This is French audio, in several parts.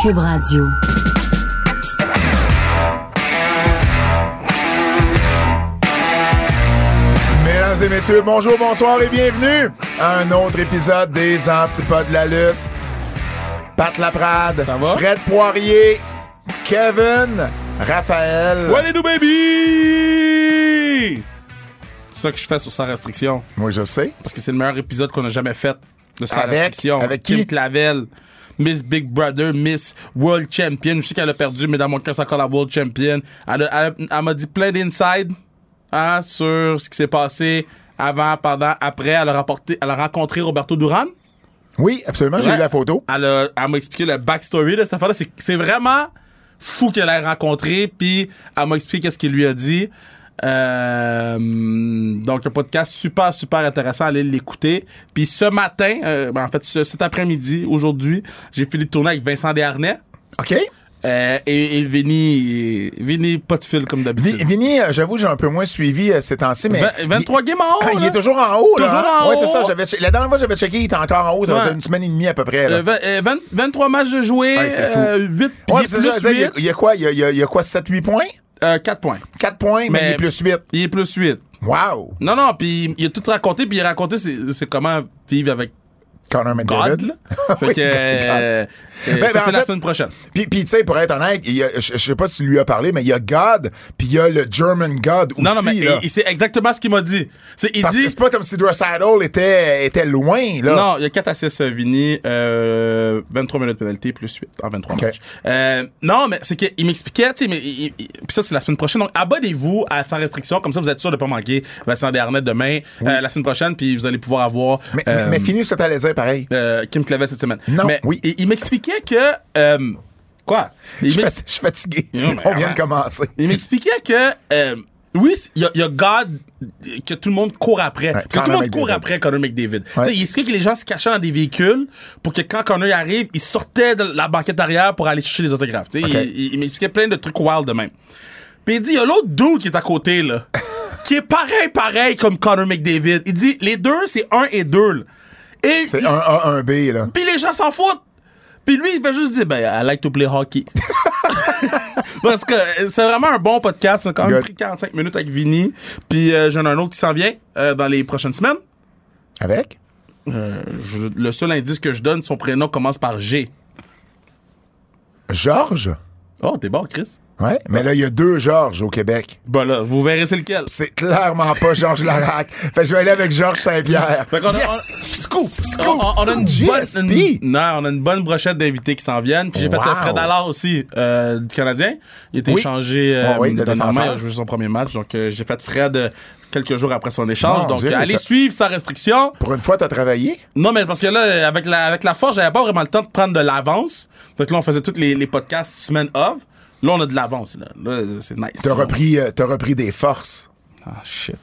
Cube Radio. Mesdames et messieurs, bonjour, bonsoir et bienvenue à un autre épisode des Antipodes de la lutte. Pat Laprade, Ça va? Fred Poirier, Kevin, Raphaël. What do, baby? C'est ça que je fais sur Sans Restriction. Moi, je sais. Parce que c'est le meilleur épisode qu'on a jamais fait de Sans Avec- Restriction. avec Kim? Clavel, Miss Big Brother, Miss World Champion. Je sais qu'elle a perdu, mais dans mon cas, c'est encore la World Champion. Elle, a- elle- elle m'a dit plein d'inside hein, sur ce qui s'est passé avant, pendant, après. Elle a, rapporté, elle a rencontré Roberto Duran. Oui, absolument, j'ai eu la photo. Elle, a- elle m'a expliqué le backstory de cette affaire-là. C'est, c'est vraiment fou qu'elle ait rencontré, puis elle m'a expliqué qu'est-ce qu'il lui a dit. Euh, donc, un podcast super, super intéressant. Allez l'écouter. Puis ce matin, euh, ben, en fait, ce- cet après-midi, aujourd'hui, j'ai fini de tourner avec Vincent Desharnais. OK? Euh, et, et Vinny, Vinny, pas de fil comme d'habitude. Vinny, euh, j'avoue, j'ai un peu moins suivi euh, ces temps-ci, mais. Vingt- 23 games en haut, il est toujours en haut, là. Toujours hein? en ouais, c'est haut. ça. J'avais, la dernière fois que j'avais checké, il était encore en haut. Ça Ouais. faisait une semaine et demie à peu près. Là. Euh, vingt- euh, vingt- 23 matchs de jouer, Ouais, c'est fou. euh, 8 Ouais, il y a- 8, il y, a quoi? Il y a, il y a- il y a quoi, 7-8 points? 4 points. 4 points, mais, Mais- il est plus 8. Il est plus 8. Wow! Non, non, puis il a tout raconté, puis il a raconté c'est comment vivre avec Connor God, McDavid. là. Fait Oui, que, euh, euh, Ben, ben, c'est la fait- semaine prochaine. Puis, tu sais, pour être honnête, je, sais pas si lui a parlé, mais il y a God, puis il y a le German God aussi. Non, non, mais là. il- c'est exactement ce qu'il m'a dit. C'est, il Parce dit... que c'est pas comme si Dressel était, était loin, là. Non, il y a 4 assists euh, Vini, euh, 23 minutes de pénalité plus 8 en 23 Ok. matchs. Euh, non, mais c'est qu'il m'expliquait, tu sais, mais il- il- puis ça c'est la semaine prochaine. Donc abonnez-vous à Sans Restriction, comme ça vous êtes sûr de pas manquer Vincent Desharnais demain, euh, la semaine prochaine, puis vous allez pouvoir avoir Mais, euh, mais finis ce que t'allais dire, pareil. euh, Kim Clavel cette semaine. Non, mais oui. il, il m'expliquait que euh, quoi? Il Je suis fatigué. Non, On vient de commencer. Il m'expliquait que euh, oui, il y, a- il y a God que tout le monde court après. Que tout le monde court après Connor McDavid. Ouais. Il explique que les gens se cachaient dans des véhicules pour que quand Connor arrive, ils sortaient de la banquette arrière pour aller chercher les autographes. Il- il m'expliquait plein de trucs wild de même. Puis il dit, il y a l'autre dude qui est à côté, là, qui est pareil, pareil comme Connor McDavid. Il dit, les deux, c'est un et deux. là. Et C'est un A, un B, là. puis les gens s'en foutent. Puis lui, il fait juste dire, ben, I like to play hockey. Parce que c'est vraiment un bon podcast. On a quand même Good. pris 45 minutes avec Vinny. Puis euh, j'en ai un autre qui s'en vient euh, dans les prochaines semaines. Avec? Je- le seul indice que je donne, son prénom commence par G. Georges? Oh, t'es bon, Chris. Ouais. Mais là, il y a deux Georges au Québec. Bon, là, vous verrez c'est lequel. C'est clairement pas Georges Larac. fait que je vais aller avec Georges Saint-Pierre. Fait qu'on a- Yes! Scoop! On, Scoop! on- on a une bonne, une- non, on a une bonne brochette d'invités qui s'en viennent. Puis j'ai fait Wow. le Fred Allard aussi, euh, du Canadien. Il était Oui. échangé euh, Oh oui, le dernièrement, défenseur. il a joué son premier match. Donc euh, j'ai fait Fred euh, quelques jours après son échange. Donc Dieu, euh, allez suivre sans restriction. Pour une fois, t'as travaillé? Non, mais parce que là, avec la, avec la force, j'avais pas vraiment le temps de prendre de l'avance. Donc là, on faisait tous les, les podcasts semaine off. Là, on a de l'avance. Là, Là, c'est nice. T'as repris, euh, t'as repris des forces. Ah, shit.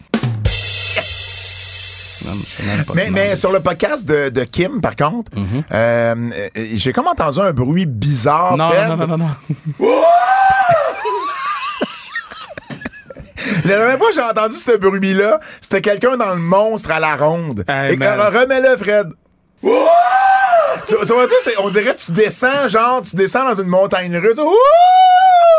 Mais, mais sur le podcast de, de Kim, par contre, Mm-hmm. euh, euh, j'ai comme entendu un bruit bizarre. Non, Fred. non, non, non, non. La dernière fois que j'ai entendu ce bruit-là, c'était quelqu'un dans le monstre à la ronde. Hey, Et remets-le, Fred. Tu, tu vois, on dirait que tu descends, genre, tu descends dans une montagne russe. Ouh!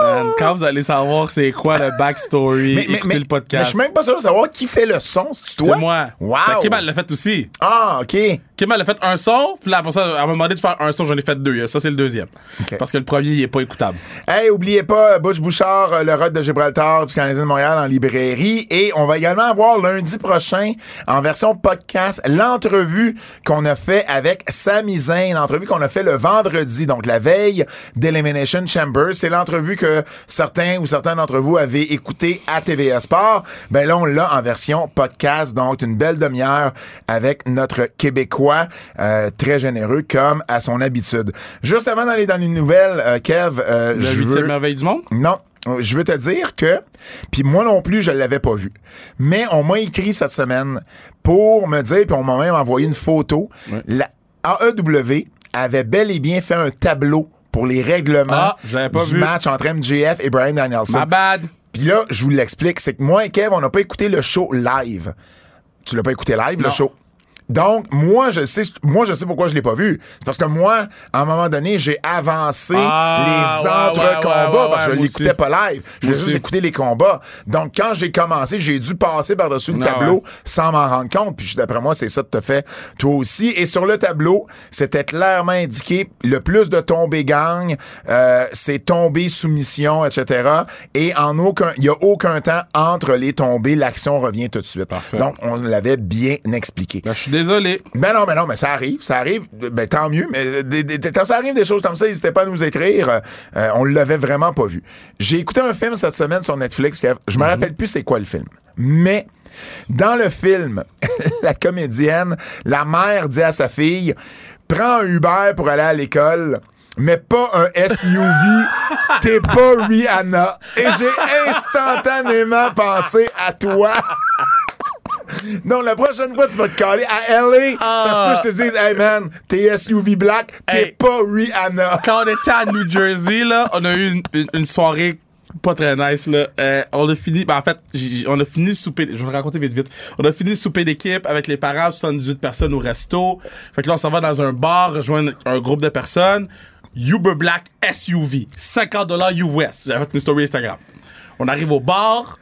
Man, quand vous allez savoir c'est quoi le backstory, écoutez le mais podcast. je suis même pas sûr de savoir qui fait le son, c'est C'est toi? moi. Wow! Kim, elle l'a fait aussi. Ah, OK. Elle a fait un son, puis là, après ça, elle m'a demandé de faire un son, j'en ai fait deux. Ça, c'est le deuxième. Ok. Parce que le premier, il est pas écoutable. Hey, oubliez pas, Butch Bouchard, euh, le Rod de Gibraltar du Canadien de Montréal en librairie. Et on va également avoir lundi prochain, en version podcast, l'entrevue qu'on a fait avec Sami Zayn, l'entrevue qu'on a fait le vendredi, donc la veille d'Elimination Chamber. C'est l'entrevue que certains ou certains d'entre vous avez écouté à TVA Sport. Ben là, on l'a en version podcast, donc une belle demi-heure avec notre Québécois euh, très généreux comme à son habitude. Juste avant d'aller dans les nouvelles, euh, Kev, euh, Le je veux... merveille du monde? Non. Je veux te dire que, puis moi non plus, je l'avais pas vu. Mais on m'a écrit cette semaine pour me dire, puis on m'a même envoyé une photo. Ouais. La AEW avait bel et bien fait un tableau pour les règlements Ah, pas du vu. match entre MJF et Brian Danielson. My bad. Puis là, je vous l'explique, c'est que moi et Kev, on n'a pas écouté le show live. Tu l'as pas écouté live, le show? Donc, moi, je sais, moi, je sais pourquoi je l'ai pas vu. C'est parce que moi, à un moment donné, j'ai avancé Ah, les entre-combats ouais, ouais, parce que je l'écoutais pas live. Je voulais juste écouter les combats. Donc, quand j'ai commencé, j'ai dû passer par-dessus le Ah, tableau sans m'en rendre compte. Puis, d'après moi, c'est ça que tu fait toi aussi. Et sur le tableau, c'était clairement indiqué le plus de tombées gagne, euh, c'est tombées soumission, etc. Et en aucun, il y a aucun temps entre les tombées, l'action revient tout de suite. Parfait. Donc, on l'avait bien expliqué. Ben, je suis désolé. Ben non, ben non, mais ça arrive, ça arrive. Ben tant mieux, mais des- des- quand ça arrive des choses comme ça, n'hésitez pas à nous écrire. Euh, euh, on l'avait vraiment pas vu. J'ai écouté un film cette semaine sur Netflix. Je me rappelle plus c'est quoi le film, mais dans le film, la comédienne, la mère dit à sa fille, prends un Uber pour aller à l'école. Mais pas un SUV, t'es pas Rihanna. Et j'ai instantanément pensé à toi. Donc, la prochaine fois, tu vas te caler à LA, ça se peut que je te dise, hey man, t'es SUV black, t'es Hey. pas Rihanna. Quand on était à New Jersey, là, on a eu une, une- une soirée pas très nice, là. Euh, on a fini, ben, en fait, on a fini le souper, je vais le raconter vite, vite. On a fini le souper d'équipe avec les parents, 78 personnes au resto. Fait que là, on s'en va dans un bar, rejoindre un groupe de personnes. Uber Black SUV, 50 dollars US. J'avais fait une story Instagram. On arrive au bar.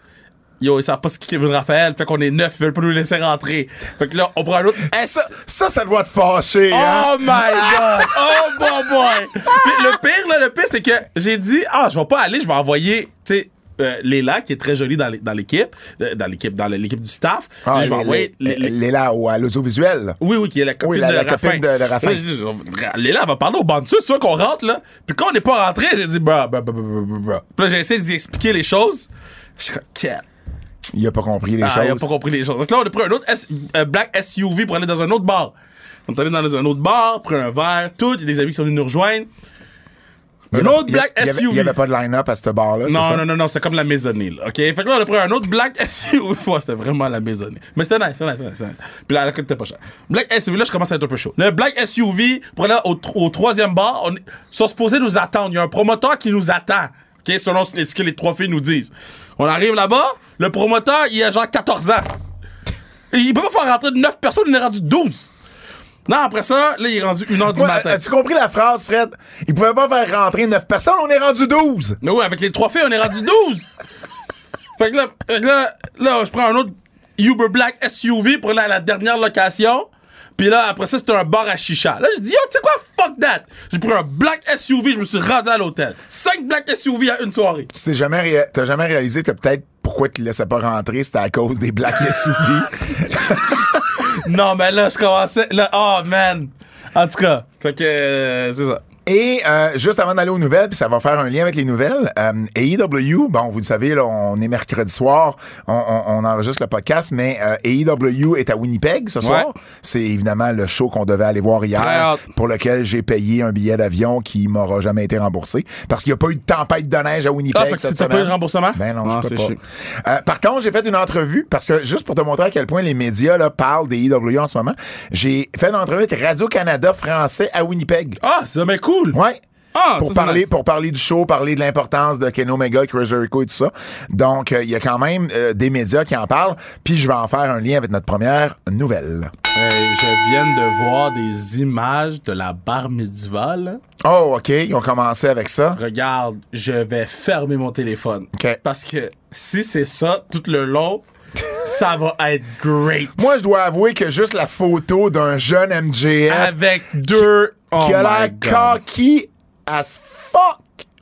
Yo, ils savent pas ce qu'est Kevin Raphaël. Fait qu'on est neuf, ils veulent pas nous laisser rentrer. Fait que là, on prend un autre. Ça, ça, ça doit te fâcher, hein? Oh my god! Oh bon boy! Puis le pire, là, le pire, c'est que j'ai dit, ah, je vais pas aller, je vais envoyer, tu sais, euh, Léla, qui est très jolie dans l'é- dans l'équipe, euh, dans l'équipe, dans l'équipe du staff. Ah, je vais envoyer là, au- à l'audiovisuel. oui, oui, qui est la copine Oui, la- de la copine de- de. Là, Léla, va parler au bandes tu vois qu'on rentre, là. Puis quand on n'est pas rentré, j'ai dit, bra, bra, bra, bra, bra. Puis là, j'ai essayé d'y expliquer les choses. Je suis comme, Il a pas compris les ah, il a choses. pas compris les choses. Donc là, on a pris un autre S- euh, black SUV pour aller dans un autre bar. On est allé dans un autre bar, pris un verre, tout. Il y a des amis qui sont venus nous rejoindre. Un avait- autre black il avait- SUV. Il n'y avait pas de line-up à ce bar-là, Non, non, non, non, c'est comme la maisonnée, là. OK? Fait que là, on a pris un autre black SUV. Ouais, c'était vraiment la maisonnée. Mais c'était nice, c'était nice, c'était nice. Puis là, la était pas cher. Black SUV, là, je commence à être un peu chaud. Le black SUV, pour aller au, au troisième bar, on est, sont supposés nous attendre. Il y a un promoteur qui nous attend. OK? Selon ce que les trois filles nous disent. On arrive là-bas, le promoteur, il a genre 14 ans. Et il peut pas faire rentrer 9 personnes, il est rendu 12. Non, après ça, là, il est rendu 1h du Ouais, matin. As-tu compris la phrase, Fred? Il pouvait pas faire rentrer 9 personnes, on est rendu 12. Mais oui, avec les trois filles, on est rendu 12. fait que là, fait que là, là, je prends un autre Uber Black SUV pour aller à la dernière location. Puis là, après ça, c'était un bar à chicha. Là, je dis, yo, tu sais quoi, fuck that. J'ai pris un Black SUV, je me suis rendu à l'hôtel. Cinq Black SUV à une soirée. Tu t'es jamais, réa- t'as jamais réalisé que peut-être pourquoi tu ne laissais pas rentrer, c'était à cause des Black SUV. non, mais là, je commençais. Là, oh, man. En tout cas, fait que, euh, c'est ça. Et euh, juste avant d'aller aux nouvelles, puis ça va faire un lien avec les nouvelles, euh, AEW, bon, vous le savez, là, on est mercredi soir, on, on- on enregistre le podcast, mais euh, AEW est à Winnipeg ce soir. Ouais. C'est évidemment le show qu'on devait aller voir hier, pour lequel j'ai payé un billet d'avion qui m'aura jamais été remboursé, parce qu'il n'y a pas eu de tempête de neige à Winnipeg Ah, fait que cette semaine. pas eu de remboursement? Ben non, Ah, je peux c'est pas. Euh, par contre, j'ai fait une entrevue, parce que juste pour te montrer à quel point les médias là, parlent des AEW en ce moment, j'ai fait une entrevue avec Radio-Canada français à Winnipeg. Ah, c'est bien cool. Ouais. Ah, pour ça, parler nice. pour parler du show, parler de l'importance de Ken Omega, Chris Jericho et tout ça. Donc euh, il y a quand même euh, des médias qui en parlent, puis je vais en faire un lien avec notre première nouvelle. Euh, je viens de voir des images de la bar médiévale. Oh, OK, ils ont commencé avec ça. Regarde, je vais fermer mon téléphone. OK. Parce que si c'est ça tout le long, ça va être great. Moi, je dois avouer que juste la photo d'un jeune MJF avec deux. Oh qui a l'air cocky as fuck.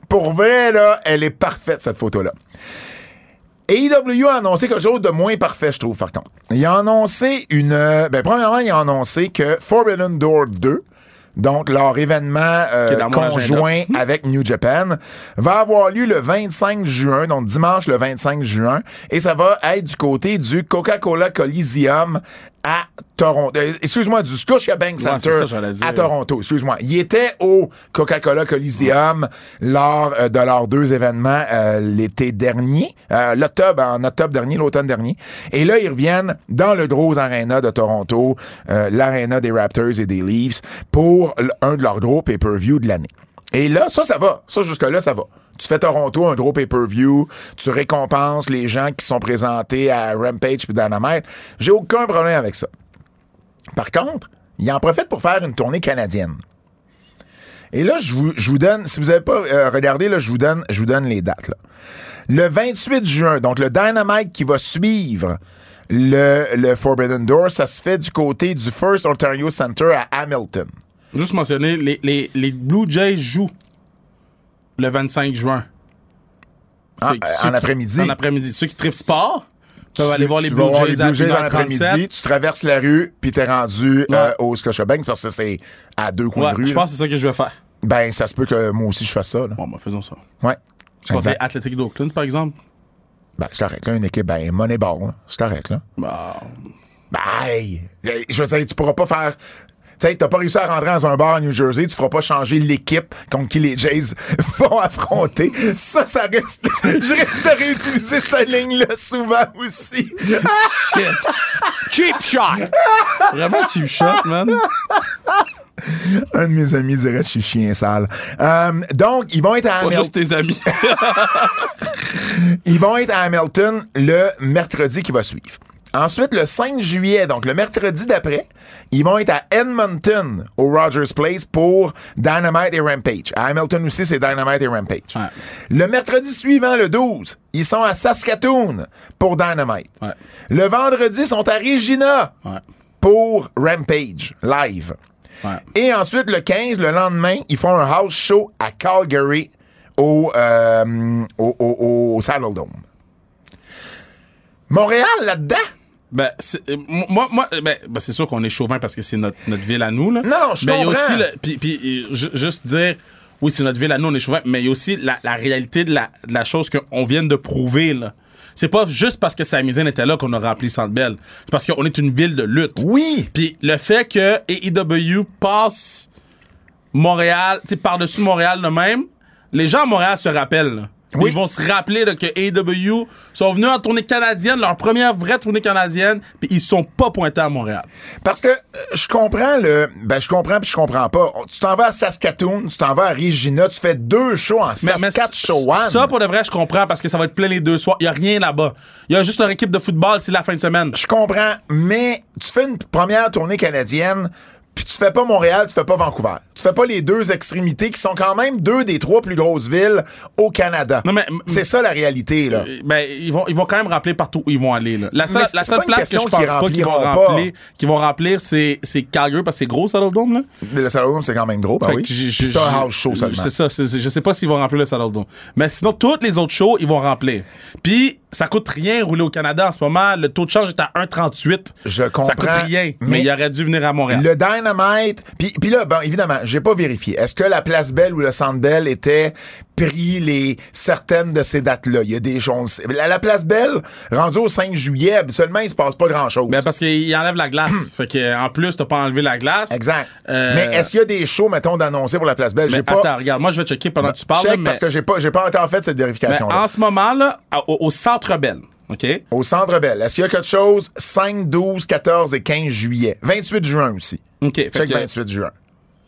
Pour vrai, là, elle est parfaite, cette photo-là. AEW a annoncé quelque chose de moins parfait, je trouve, par contre. Il a annoncé une... euh, Ben, premièrement, il a annoncé que Forbidden Door 2, donc leur événement euh, conjoint avec New Japan, va avoir lieu le 25 juin, donc dimanche le 25 juin, et ça va être du côté du Coca-Cola Coliseum à Toronto. Euh, excuse-moi, du Scotiabank Ouais, Center ça, dire. à Toronto. Excuse-moi. Il était au Coca-Cola Coliseum lors euh, de leurs deux événements euh, l'été dernier, euh, l'octobre, en octobre dernier, l'automne dernier. Et là, ils reviennent dans le gros arena de Toronto, euh, l'arena des Raptors et des Leafs, pour un de leurs gros pay-per-view de l'année. Et là, ça, ça va. Ça, jusque-là, ça va. Tu fais Toronto, un gros pay-per-view, tu récompenses les gens qui sont présentés à Rampage puis Dynamite. J'ai aucun problème avec ça. Par contre, il en profite pour faire une tournée canadienne. Et là, je vous, je vous donne, si vous n'avez pas euh, regardé, là, je vous donne, je vous donne les dates. là. Le 28 juin, donc le Dynamite qui va suivre le, le Forbidden Door, ça se fait du côté du First Ontario Center à Hamilton. Juste mentionner, les, les, les Blue Jays jouent le 25 juin. Ah, euh, en après-midi. En après-midi. Ceux qui tripent sport peuvent aller voir les Blue Jays les à Blue Jays en 1h37. après-midi, tu traverses la rue, puis t'es rendu euh, Ouais. au Scotiabank parce que c'est à deux coins Ouais, de rue. je pense que c'est ça que je vais faire. Ben, ça se peut que moi aussi je fasse ça. Là. Bon, ben, faisons ça. Ouais. Je Exact. Athletic d'Oakland, par exemple? Ben, c'est correct, là, une équipe, ben, Moneyball, là. C'est correct, là. Bah, Ben, hey, je veux dire, tu pourras pas faire. Tu sais, t'as pas réussi à rentrer dans un bar à New Jersey, tu feras pas changer l'équipe contre qui les Jays vont affronter. Ça, ça reste. Je risque de réutiliser cette ligne-là souvent aussi. shit. Cheap shot. Vraiment cheap shot, man. Un de mes amis dirait que je suis chien sale. Euh, donc, ils vont être à Pas Hamilton. juste tes amis. Ils vont être à Hamilton le mercredi qui va suivre. Ensuite, le 5 juillet, donc le mercredi d'après, ils vont être à Edmonton, au Rogers Place, pour Dynamite et Rampage. À Hamilton aussi, c'est Dynamite et Rampage. Ouais. Le mercredi suivant, le 12, ils sont à Saskatoon pour Dynamite. Ouais. Le vendredi, ils sont à Regina Ouais. pour Rampage, live. Et ensuite, le 15, le lendemain, ils font un house show à Calgary au, euh, au, au, au Saddle Dome. Montréal, là-dedans? Ben, c'est- euh, moi, moi euh, ben, ben, c'est sûr qu'on est chauvin parce que c'est notre, notre ville à nous. Là. Non, non, je Mais il y a aussi, le- puis, puis, euh, ju- juste dire, oui, c'est notre ville à nous, on est chauvin, mais il y a aussi la, la réalité de la, de la chose qu'on vient de prouver. là. C'est pas juste parce que Samizine était là qu'on a rempli Centre Bell. C'est parce qu'on est une ville de lutte. Oui. Puis le fait que AEW passe Montréal, tu par-dessus Montréal de même, les gens à Montréal se rappellent. là. Oui. Ils vont se rappeler là, que AEW sont venus en tournée canadienne, leur première vraie tournée canadienne, puis ils sont pas pointés à Montréal. Parce que euh, je comprends le. Ben, je comprends puis je comprends pas. Tu t'en vas à Saskatoon, tu t'en vas à Regina, tu fais deux shows en Mais- mais Saskatchewan. Ça, pour de vrai, je comprends parce que ça va être plein les deux soirs. Il y a rien là-bas. Il y a juste leur équipe de football, c'est la fin de semaine. Je comprends, mais tu fais une première tournée canadienne, puis tu fais pas Montréal, tu fais pas Vancouver. Tu fais pas les deux extrémités qui sont quand même deux des trois plus grosses villes au Canada. Non, mais- c'est ça la réalité là. Euh, Ben, ils vont, ils vont quand même rappeler partout où ils vont aller. Là. La seule, la seule place que je pense qu'ils pas qu'ils vont qu'ils vont remplir, c'est, c'est Calgary parce que c'est gros, Saddle Dome, là. Le Salon c'est quand même gros, ben Fait oui. C'est un house show seulement. C'est ça. je sais pas s'ils vont remplir le Saddle Dome. Mais sinon, toutes les autres shows, ils vont remplir. Puis, ça coûte rien rouler au Canada en ce moment. Le taux de change est à 1,38. Je Ça coûte comprends, rien. Mais, mais il aurait dû venir à Montréal. Le Dynamite, puis là, bon, évidemment, j'ai pas vérifié. Est-ce que la Place Belle ou le Centre Bell était pris les certaines de ces dates-là? Il y a des choses. La, la Place Belle, rendue au 5 juillet, habituellement, il se passe pas grand-chose. Ben, parce qu'il enlève la glace. fait que, en plus, t'as pas enlevé la glace. Exact. Euh, Mais est-ce qu'il y a des shows, mettons, d'annoncer pour la Place Belle? J'ai pas. attends, regarde, moi, je vais checker pendant que tu parles. Check mais, parce que j'ai pas, j'ai pas encore fait cette mais vérification-là. en ce moment, là, à- au, au Centre Bell, OK? Au Centre Belle, est-ce qu'il y a quelque chose 5, 12, 14 et 15 juillet? 28 juin aussi. OK. Fait Check que, 28 juin.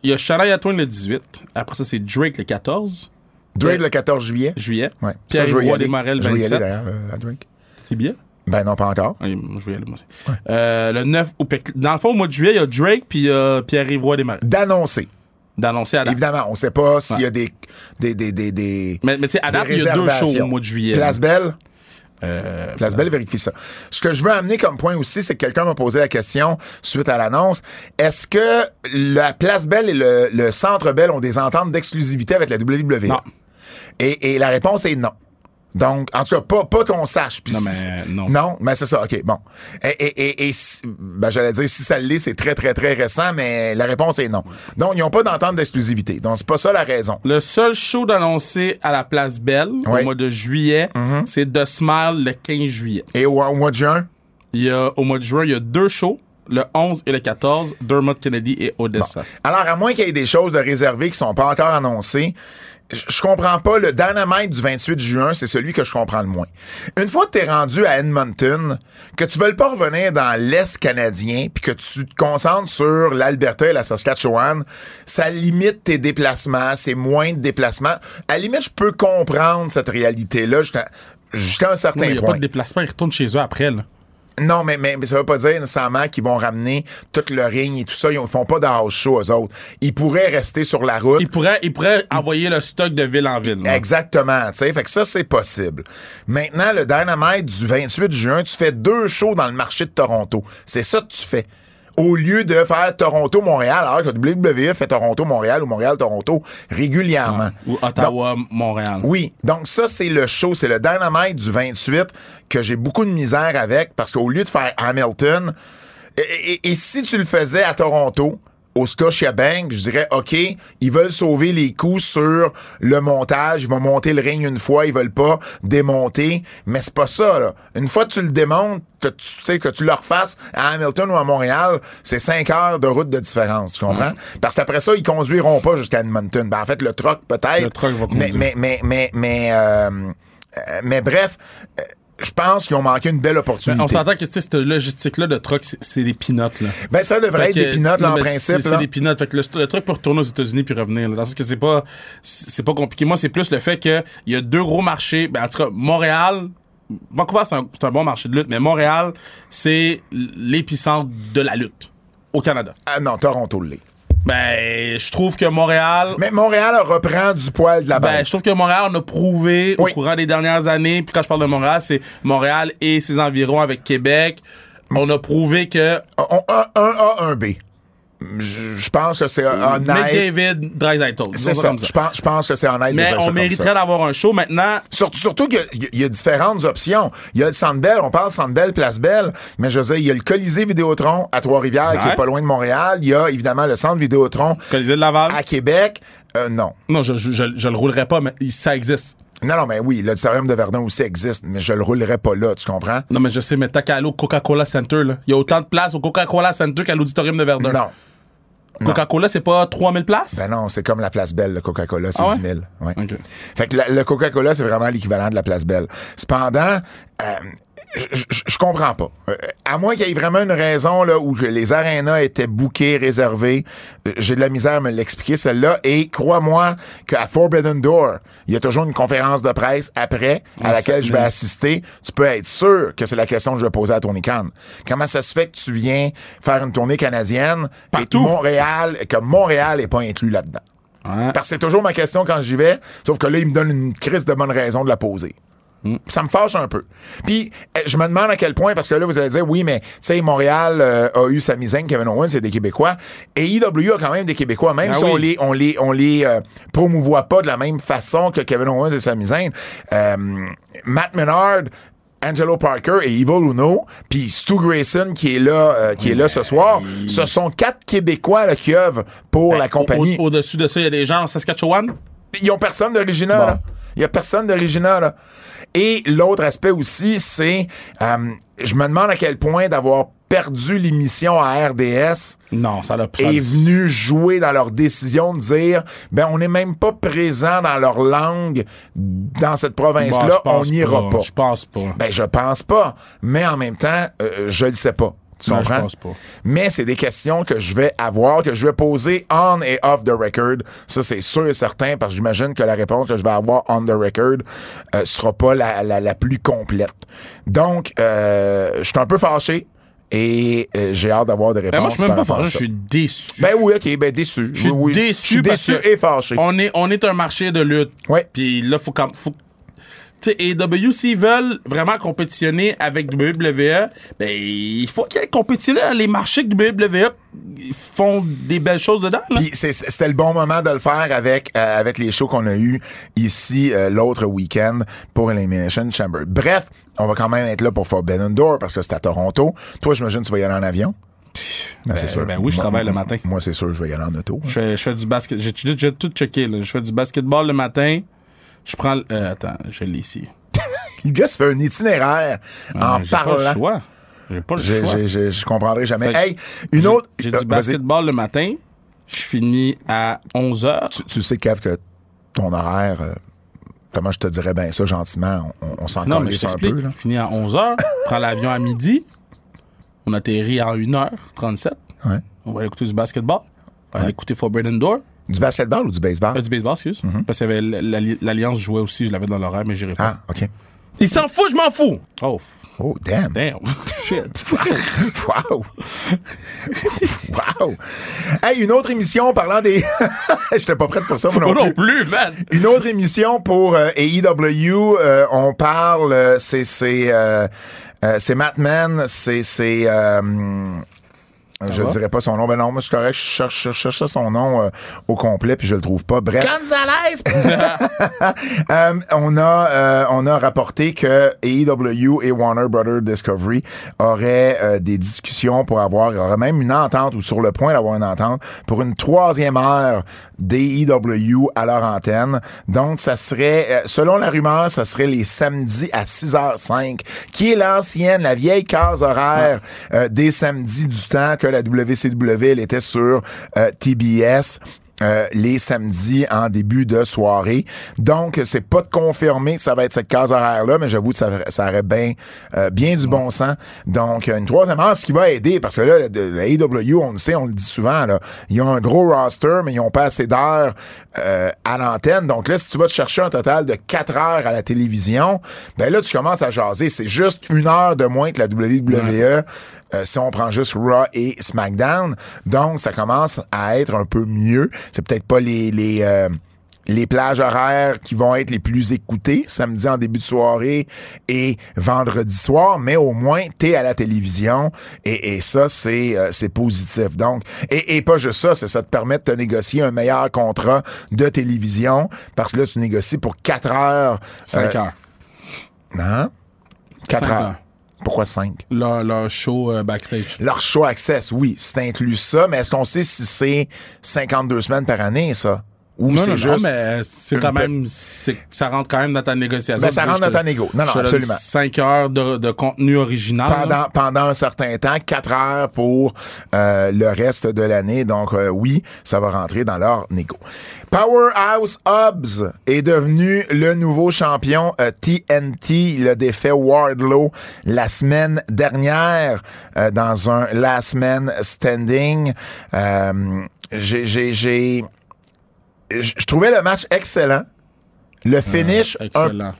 il y a Shania Twain le 18. Après ça, c'est Drake le 14 Drake le 14 juillet. juillet. Ouais. Pierre je Roy aller. Desmarais le Je vais y aller 27. d'ailleurs, le- à Drake. C'est bien? Ben non, pas encore. Oui, moi, je vais y aller, moi aussi. Euh, le 9 août. Fait que Dans le fond, au mois de juillet, il y a Drake puis euh, Pierre-Yves Roy Desmarais. D'annoncer. D'annoncer à date. Évidemment, on sait pas s'il y a des. des, des, des, des Mais, mais tu sais, à date, il y a deux shows au mois de juillet. Place Belle? Euh, Place Belle vérifie ça. Ce que je veux amener comme point aussi, c'est que quelqu'un m'a posé la question suite à l'annonce. Est-ce que la Place Belle et le, le Centre Belle ont des ententes d'exclusivité avec la WWE? Non. Et, et la réponse est non. Donc, en tout cas, pas, pas qu'on sache. Puis Non, si- mais, euh, non. Non, mais c'est ça, OK, bon. Et, et, et, et si- ben, j'allais dire, si ça l'est, c'est très, très, très récent, mais la réponse est non. Donc, ils n'ont pas d'entente d'exclusivité. Donc, c'est pas ça la raison. Le seul show d'annoncer à la Place Belle au mois de juillet, c'est The Smile le 15 juillet. Et au, au mois de juin? Il y a, au mois de juin, il y a deux shows. le 11 et le 14, Dermot Kennedy et Odessa. Alors, à moins qu'il y ait des choses de réservées qui sont pas encore annoncées, je comprends pas. Le Dynamite du 28 juin, c'est celui que je comprends le moins. Une fois que t'es rendu à Edmonton, que tu veux pas revenir dans l'Est canadien, puis que tu te concentres sur l'Alberta et la Saskatchewan, ça limite tes déplacements, c'est moins de déplacements. À la limite, je peux comprendre cette réalité-là jusqu'à un certain Il n'y a point. pas de déplacement, ils retournent chez eux après. Là. Non, mais, mais, mais ça veut pas dire nécessairement qu'ils vont ramener tout le ring et tout ça. Ils font pas de house show, eux autres. Ils pourraient rester sur la route. Ils pourraient, ils pourraient envoyer le stock de ville en ville. là. Exactement, tu sais, fait que ça c'est possible. Maintenant le Dynamite du 28 juin, tu fais deux shows dans le marché de Toronto. C'est ça que tu fais. Au lieu de faire Toronto-Montréal, alors que WWE fait Toronto-Montréal ou Montréal-Toronto régulièrement. Ou Ottawa, Montréal. Oui, donc ça, c'est le show, c'est le Dynamite du 28 que j'ai beaucoup de misère avec parce qu'au lieu de faire Hamilton, et, et- et si tu le faisais à Toronto, au Scotiabank, je dirais, OK, ils veulent sauver les coûts sur le montage, ils vont monter le ring une fois, ils veulent pas démonter, mais c'est pas ça, là. Une fois que tu le démontes, que tu sais, que tu le refasses à Hamilton ou à Montréal, c'est cinq heures de route de différence, tu comprends? Parce qu'après ça, ils conduiront pas jusqu'à Edmonton. Ben, en fait, le truck peut-être. Le truck va mais, conduire. mais, mais, mais, mais, euh, euh, mais bref, euh, je pense qu'ils ont manqué une belle opportunité. On s'entend que tu sais, cette logistique-là de truck, c'est- des pinottes. Là. Ben, ça devrait Fait être que- des pinottes, là, en principe. C'est des pinottes. Fait que le, le truc peut retourner aux États-Unis puis revenir. Là. Dans ce que c'est pas, c'est pas compliqué. Moi, c'est plus le fait qu'il y a deux gros marchés. Ben, en tout cas, Montréal, Vancouver, c'est un, un bon marché de lutte, mais Montréal, c'est l'épicentre de la lutte au Canada. Ah non, Toronto l'est. Ben, je trouve que Montréal. Mais Montréal reprend du poil de la Ben, bête. je trouve que Montréal, on a prouvé Oui. au courant des dernières années, puis quand je parle de Montréal, c'est Montréal et ses environs avec Québec. On a prouvé que On- un, un A, un B. Je, je pense que c'est honnête. McDavid, Dreisaitl. C'est ça. comme Je pense, je pense que c'est honnête. Mais ça on mériterait ça. d'avoir un show maintenant. Surtout, surtout qu'il y y, a différentes options. Il y a le Centre Bell, on parle Centre Bell, Place Belle, mais je veux dire, il y a le Colisée Vidéotron à Trois-Rivières, qui est pas loin de Montréal. Il y a évidemment le Centre Vidéotron Colisée de Laval. à Québec. Euh, non. Non, je, je, je, le roulerai pas, mais ça existe. Non, non, mais oui, l'auditorium de Verdun aussi existe, mais je le roulerai pas là, tu comprends? Non, mais je sais, mais t'as qu'à aller au Coca-Cola Center, là. Il y a autant de places au Coca-Cola Center qu'à l'auditorium de Verdun. Non. Coca-Cola, c'est pas 3000 places? Ben non, c'est comme la Place Belle, le Coca-Cola, c'est Ah ouais? 10 000. Ouais. Ok. Fait que la- le Coca-Cola, c'est vraiment l'équivalent de la Place Belle. Cependant, euh, je- je je comprends pas. Euh, à moins qu'il y ait vraiment une raison là où les arénas étaient bookés, réservés, euh, j'ai de la misère à me l'expliquer celle-là. Et crois-moi qu'à Forbidden Door, il y a toujours une conférence de presse après à laquelle je vais assister. Tu peux être sûr que c'est la question que je vais poser à Tony Khan. Comment ça se fait que tu viens faire une tournée canadienne et Partout. Montréal, que Montréal est pas inclus là-dedans? Ouais. Parce que c'est toujours ma question quand j'y vais, sauf que là, il me donne une crise de bonne raison de la poser. Ça me fâche un peu. Puis, euh, je me demande à quel point, parce que là, vous allez dire, oui, mais, tu sais, Montréal euh, a eu Sami Zayn, Kevin Owens, c'est des Québécois. Et IW a quand même des Québécois, même Ah si on les, on les, on les euh, promouvoit pas de la même façon que Kevin Owens et Sami Zayn. Euh, Matt Menard, Angelo Parker et Evil Uno, puis Stu Grayson qui est là, euh, qui est là ce soir. Ce sont quatre Québécois là, qui œuvrent pour la compagnie. Au- au- Au-dessus de ça, il y a des gens en Saskatchewan? Ils ont personne d'original. Bon. Il y a personne d'original. Et l'autre aspect aussi, c'est, euh, je me demande à quel point d'avoir perdu l'émission à RDS Non, ça l'a est venu jouer dans leur décision de dire, ben on n'est même pas présent dans leur langue dans cette province-là, je on n'ira pas. Je pense pas. Ben je pense pas, mais en même temps, euh, je le sais pas. Tu Non, je comprends? pense pas. Mais c'est des questions que je vais avoir, que je vais poser on et off the record. Ça, c'est sûr et certain, parce que j'imagine que la réponse que je vais avoir on the record euh, sera pas la, la, la plus complète. Donc, euh, je suis un peu fâché et euh, j'ai hâte d'avoir des réponses. Ben, moi, je suis même pas fâché, je suis déçu. Ben oui, ok, ben déçu. Je suis Oui, oui. déçu, parce et fâché. On est, on est un marché de lutte. Ouais. Puis là, faut. Faut... Sais, AEW, s'ils veulent vraiment compétitionner avec WWE, ben, il faut qu'ils compétitionner dans les marchés que WWE font des belles choses dedans. Puis c'était le bon moment de le faire avec euh, avec les shows qu'on a eu ici euh, l'autre week-end pour Elimination Chamber. Bref, on va quand même être là pour Forbidden Door parce que c'est à Toronto. Toi, j'imagine que tu vas y aller en avion. Ben, c'est sûr. ben oui, je Moi- travaille le matin. Moi, c'est sûr, je vais y aller en auto. Je fais, je fais du basket. J'ai tout checké. Là. Je fais du basketball le matin. Je prends. le- euh, attends, je l'ai ici. Le gars se fait un itinéraire en Euh, j'ai pas parlant. le choix. J'ai pas le choix. Je comprendrai jamais. Fait Hey, une J'ai- autre. J'ai euh, du vas-y. basketball le matin. Je finis à 11h. Tu, tu sais, Kev, que ton horaire, euh, comment je te dirais bien ça gentiment, on, on s'en Non, mais je un peu. Là. Finis à 11h. prends l'avion à midi. On atterrit en 1h37. Ouais. On va aller écouter du basketball. On va aller écouter Forbidden Door. Du basketball ou du baseball? Euh, du baseball, excuse. Parce qu'il y avait l- l'Alliance jouait aussi. Je l'avais dans l'horaire, mais j'irai pas. Mm-hmm. ah, OK. Il s'en fout, je m'en fous. Oh, Oh, damn. damn. Shit. Wow! wow! Hey, une autre émission parlant des. J'étais pas prête pour ça, moi non Moi non plus. plus, man. Une autre émission pour euh, AEW. euh, on parle. c'est c'est euh, c'est Matt Man. C'est je va? dirais pas son nom, ben non, moi je suis correct, je cherche, je cherchais son nom euh, au complet puis je le trouve pas. Bref. Gonzalez! Euh, on a euh, on a rapporté que AEW et Warner Brother Discovery auraient euh, des discussions pour avoir, aurait même une entente ou sur le point d'avoir une entente pour une troisième heure d'AEW à leur antenne. Donc ça serait, euh, selon la rumeur, ça serait les samedis à 6h05, qui est l'ancienne, la vieille case horaire euh, des samedis du temps que la WCW elle était sur euh, TBS. euh, les samedis en début de soirée. Donc, c'est pas de confirmer que ça va être cette case horaire-là, mais j'avoue que ça, ça aurait bien, euh, bien du bon sens. Donc, une troisième heure, ce qui va aider, parce que là, la AEW, on le sait, on le dit souvent, là, ils ont un gros roster, mais ils ont pas assez d'heures euh, à l'antenne. Donc là, si tu vas te chercher un total de 4 heures à la télévision, ben là, tu commences à jaser. C'est juste une heure de moins que la WWE euh, si on prend juste Raw et SmackDown. Donc, ça commence à être un peu mieux. C'est peut-être pas les... les euh, les plages horaires qui vont être les plus écoutées samedi en début de soirée et vendredi soir, mais au moins t'es à la télévision et, et ça c'est euh, c'est positif. Donc et, et pas juste ça, c'est ça te permet de te négocier un meilleur contrat de télévision parce que là tu négocies pour 4 heures. 5 euh, heures. Hein? 4 Cinq heures. heures. Pourquoi 5? Leur, leur show euh, backstage. Leur show access, oui, c'est inclus ça, mais est-ce qu'on sait si c'est 52 semaines par année, ça? Ou Non, c'est non, juste. non, mais c'est quand même, c'est- ça rentre quand même dans ta négociation. Ben, ça rentre dans ta négo. Non, non, absolument. 5 heures de, de contenu original. là. pendant, pendant un certain temps, 4 heures pour euh, le reste de l'année. Donc, euh, oui, ça va rentrer dans leur négo. Powerhouse Hobbs est devenu le nouveau champion euh, TNT. Il a défait Wardlow la semaine dernière euh, dans un last man standing. Euh, j'ai, j'ai, j'ai- je je trouvais le match excellent. Le finish, Excellent.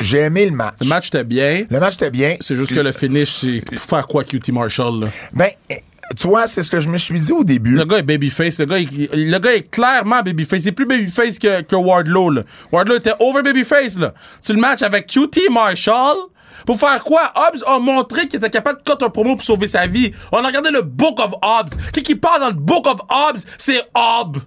j'ai aimé le match. Le match était bien. Le match était bien. C'est juste que le finish, c'est pour faire quoi QT Marshall, là? Ben, eh, tu vois, c'est ce que je me suis dit au début. Le gars est babyface. Le gars, il- le gars est clairement babyface. C'est plus babyface que, que Wardlow, là. Wardlow était over babyface, là. C'est le match avec QT Marshall. Pour faire quoi? Hobbs a montré qu'il était capable de cut un promo pour sauver sa vie. On a regardé le Book of Hobbs. Qui qui parle dans le Book of Hobbs? C'est Hobbs.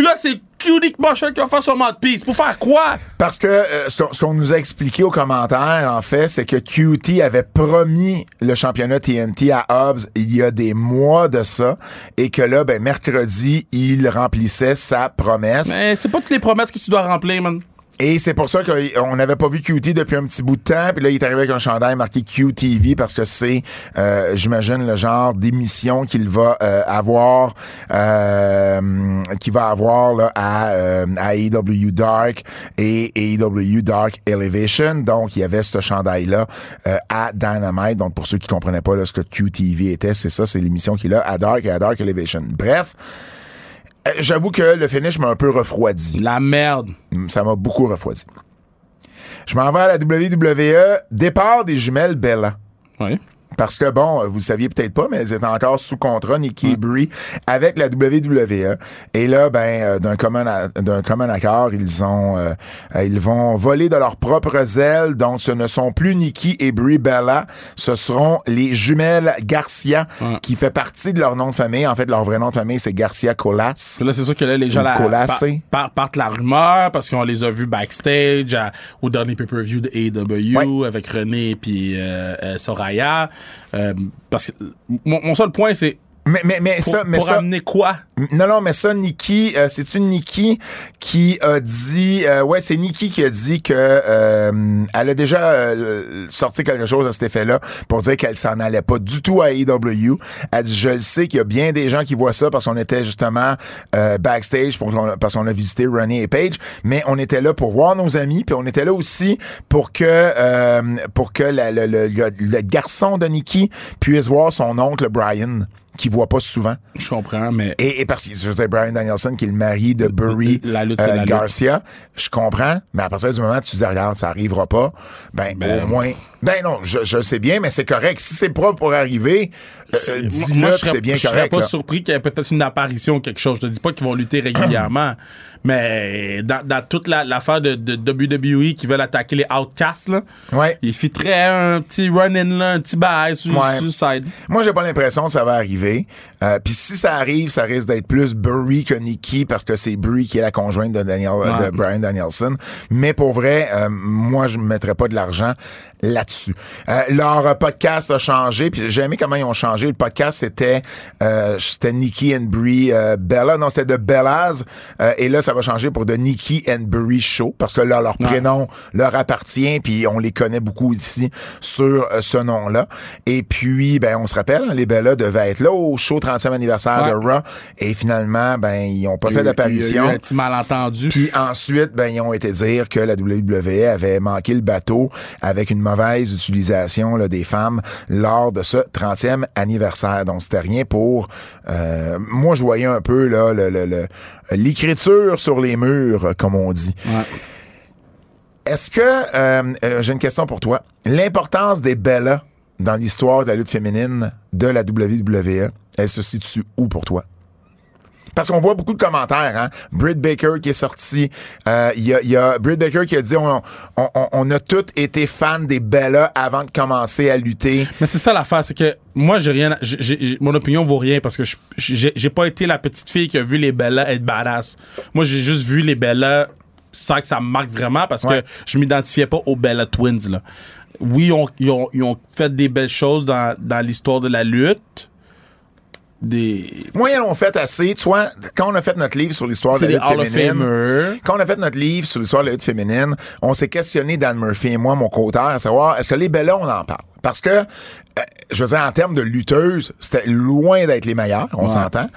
Puis là, c'est QT Marshall qui va faire son mouthpiece. Pour faire quoi? Parce que euh, ce qu'on- ce qu'on nous a expliqué aux commentaires, en fait, c'est que QT avait promis le championnat TNT à Hobbs il y a des mois de ça, et que là, ben, mercredi, il remplissait sa promesse. Mais c'est pas toutes les promesses que tu dois remplir, man. Et c'est pour ça qu'on n'avait pas vu QT depuis un petit bout de temps. Puis là, il est arrivé avec un chandail marqué QTV parce que c'est, euh, j'imagine, le genre d'émission qu'il va euh, avoir, euh, qu'il va avoir à, euh, à AEW Dark et AEW Dark Elevation. Donc, il y avait ce chandail-là euh, à Dynamite. Donc, pour ceux qui comprenaient pas là, ce que QTV était, c'est ça, c'est l'émission qu'il a à Dark et à Dark Elevation. Bref. Euh, J'avoue que le finish m'a un peu refroidi. La merde. Ça m'a beaucoup refroidi. Je m'en vais à la WWE. Départ des jumelles Bella. Oui. Parce que, bon, vous le saviez peut-être pas, mais elles étaient encore sous contrat, Nikki et Brie, avec la WWE. Et là, ben, euh, d'un commun, a- d'un commun accord, ils ont, euh, euh, ils vont voler de leurs propres ailes. Donc, ce ne sont plus Nikki et Brie Bella. Ce seront les jumelles Garcia, Ouais. qui fait partie de leur nom de famille. En fait, leur vrai nom de famille, c'est Garcia Colas. Là, c'est sûr que là, les gens la, Colassé. par- par- partent la rumeur parce qu'on les a vus backstage à- au dernier pay-per-view de AEW Ouais. avec René et puis euh, euh, Soraya. Euh, parce que mon, mon seul point, c'est Mais, mais, mais Pour, ça, mais pour ça, amener quoi? non, non, mais ça, Nikki, euh, c'est-tu Nikki qui a dit, euh, ouais, c'est Nikki qui a dit que euh, elle a déjà euh, sorti quelque chose à cet effet-là pour dire qu'elle s'en allait pas du tout à AEW. Elle dit, je le sais qu'il y a bien des gens qui voient ça parce qu'on était justement euh, backstage pour parce qu'on a visité Ronnie et Page, mais on était là pour voir nos amis, puis on était là aussi pour que euh, pour que la- le, le- le- le garçon de Nikki puisse voir son oncle Brian, qui voit pas souvent. Je comprends, mais. Et, et parce que je sais, Brian Danielson, qui est le mari de Burry La lutte, c'est euh, la. Garcia, je comprends, mais à partir du moment où tu dis, regarde, ça arrivera pas, ben, Ben, au moins, ben non, je, je sais bien, mais c'est correct. Si c'est pas pour arriver, euh, Moi, dis-le, je serais- c'est bien je serais correct. pas là. surpris qu'il y ait peut-être une apparition ou quelque chose. Je te dis pas qu'ils vont lutter régulièrement, mais dans, dans toute la- l'affaire de, de WWE qui veulent attaquer les Outcasts, là, Ouais. il fitterait un petit run-in, un petit bail sur, Ouais. side. Moi, j'ai pas l'impression que ça va arriver. Euh, Puis si ça arrive, ça risque d'être plus Burry que Nikki parce que c'est Burry qui est la conjointe de, Daniel, Ouais. de Brian Danielson. Mais pour vrai, euh, moi, je ne mettrais pas de l'argent là-dessus. Euh, leur podcast a changé. Puis j'ai aimé comment ils ont changé. Le podcast, c'était c'était Nikki and Brie Bella. Non, c'était de Bellas. Et là, ça va changer pour de Nikki and Brie Show parce que là, leur Ouais. prénom leur appartient. Puis on les connaît beaucoup ici sur euh, ce nom-là. Et puis, ben, on se rappelle, hein, les Bellas devaient être là au show 30e anniversaire de. Raw. Et finalement, ben, ils ont pas Il fait d'apparition. un petit malentendu. Puis ensuite, ben, ils ont été dire que la WWE avait manqué le bateau avec une mauvaise utilisation là, des femmes lors de ce 30e anniversaire. Donc, c'était rien pour... euh, moi, je voyais un peu là le- le- le- l'écriture sur les murs, comme on dit. Ouais. Est-ce que... euh, euh, J'ai une question pour toi. L'importance des Bellas dans l'histoire de la lutte féminine de la WWE, elle se situe où pour toi? Parce qu'on voit beaucoup de commentaires, hein. Britt Baker qui est sorti. euh, Il y, a, y a Britt Baker qui a dit on, on, on- a tous été fans des Bellas avant de commencer à lutter. Mais c'est ça l'affaire, c'est que moi, j'ai rien. mon opinion vaut rien parce que j'ai pas été la petite fille qui a vu les Bellas être badass. Moi, j'ai juste vu les Bellas sans que ça me marque vraiment parce Ouais. que je m'identifiais pas aux Bella Twins. Là. Oui, ils ont, ils, ont, ils ont fait des belles choses dans, dans l'histoire de la lutte. Des. Moi, ils ont fait assez. Tu vois, quand on a fait notre livre sur l'histoire de la lutte féminine, quand on a fait notre livre sur l'histoire de la lutte féminine, on s'est questionné, Dan Murphy et moi, mon co-auteur, à savoir, est-ce que les Bellas, on en parle? Parce que, euh, je veux dire, en termes de lutteuses, c'était loin d'être les meilleures, on Ouais. s'entend.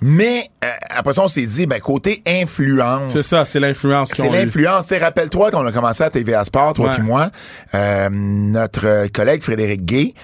Mais, euh, après ça, on s'est dit, ben, côté influence, C'est ça, c'est l'influence c'est l'influence. Rappelle-toi qu'on a commencé à TVA Sport, toi puis moi. Euh, notre collègue Frédéric Gay,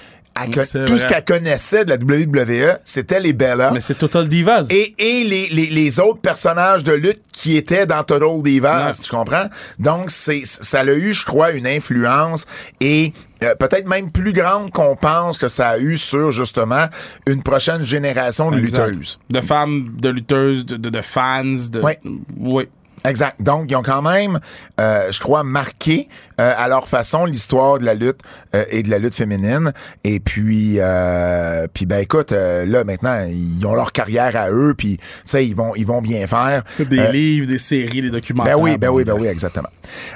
elle tout ce qu'elle connaissait de la WWE, c'était les Bellas. Mais c'est Total Divas. Et, et les, les, les autres personnages de lutte qui étaient dans Total Divas, Ouais. tu comprends? Donc, c'est, ça a eu, je crois, une influence et euh, peut-être même plus grande qu'on pense que ça a eu sur, justement, une prochaine génération de Exact. lutteuses. De femmes, de lutteuses, de, de, de fans. De... Ouais. Oui. Exact. Donc, ils ont quand même, euh, je crois, marqué euh, à leur façon l'histoire de la lutte euh, et de la lutte féminine. Et puis, euh, puis ben écoute, euh, là maintenant, ils ont leur carrière à eux, puis tu sais, ils vont, ils vont bien faire. Des Euh, livres, des séries, des documentaires. ben oui, ben oui, ben oui, exactement.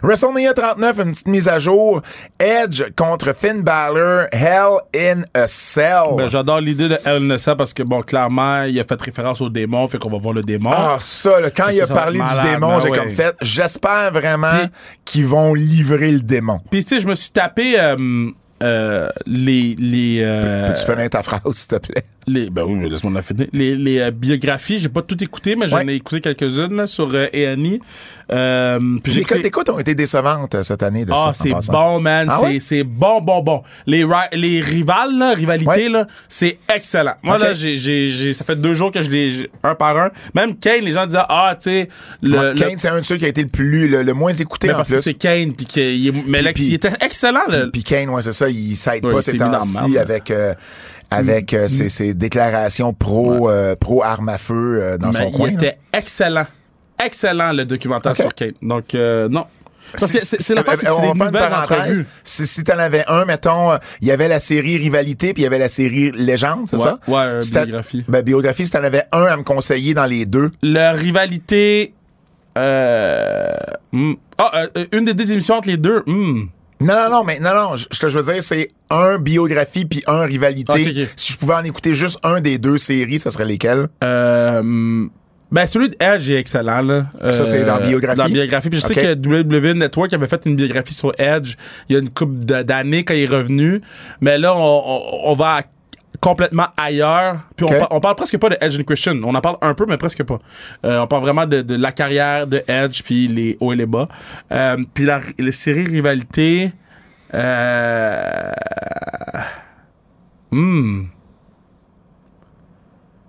WrestleMania 39, une petite mise à jour. Edge contre Finn Balor, Hell in a Cell. Ben, j'adore l'idée de El Nessa parce que, bon, clairement, il a fait référence au démon, fait qu'on va voir le démon. Ah, ça, là, quand il a parlé du démon, j'ai ouais. comme fait, j'espère vraiment qu'ils vont livrer le démon. Puis, tu sais, je me suis tapé euh, euh, les. les, euh, Peux-tu finir ta phrase, s'il te plaît? les ben oui, laisse-moi la finir. Les, les euh, biographies, j'ai pas tout écouté, mais j'en Ouais. ai écouté quelques-unes sur A&E. Euh, Les écouté- d'écoute ont été décevantes euh, cette année de. Ah, c'est bon, man. Ah c'est, bon, bon, bon. Les, les rivales, là, rivalités, Ouais. là, c'est excellent. Moi, là, j'ai, ça fait deux jours que je j'ai- un par un. Même Kane, les gens disaient, ah, tu sais, le, Kane, c'est un de ceux qui a été le plus, le, le moins écouté mais en parce que plus. c'est Kane, puis qu'il mais là, puis- il était excellent, là. Puis Kane, ouais, c'est ça, il s'aide Ouais, pas il ces temps-ci merde. avec, euh, avec euh, ses, ses déclarations pro, euh, pro arme à feu euh, dans mais son il coin. là. était excellent. Excellent, le documentaire sur Kane. Donc, euh, non. Parce que c'est, c'est la euh, c'est euh, faire une parenthèse. Si, si t'en avais un, mettons, euh, il y avait la série Rivalité, puis il y avait la série Légende, c'est Ouais, ça? ouais, euh, Si biographie. Ben, biographie, si t'en avais un à me conseiller dans les deux. La rivalité. Euh, hmm. Ah, euh, une des deux émissions entre les deux. hmm. Non, non, non, mais non, non, je te je veux dire, c'est un biographie puis un rivalité. Si je pouvais en écouter juste un des deux séries, ça serait lesquels? Euh, ben, celui de Edge est excellent, là. Ça, c'est dans Euh, biographie? Dans biographie. Puis je sais que WWE Network avait fait une biographie sur Edge il y a une couple d'années quand il est revenu. Mais là, on, on- on va complètement ailleurs. Puis on, par- on parle presque pas de Edge and Christian. On en parle un peu, mais presque pas. Euh, on parle vraiment de, de la carrière de Edge, puis les hauts et les bas. Euh, puis la, les séries rivalité... Euh... Hmm.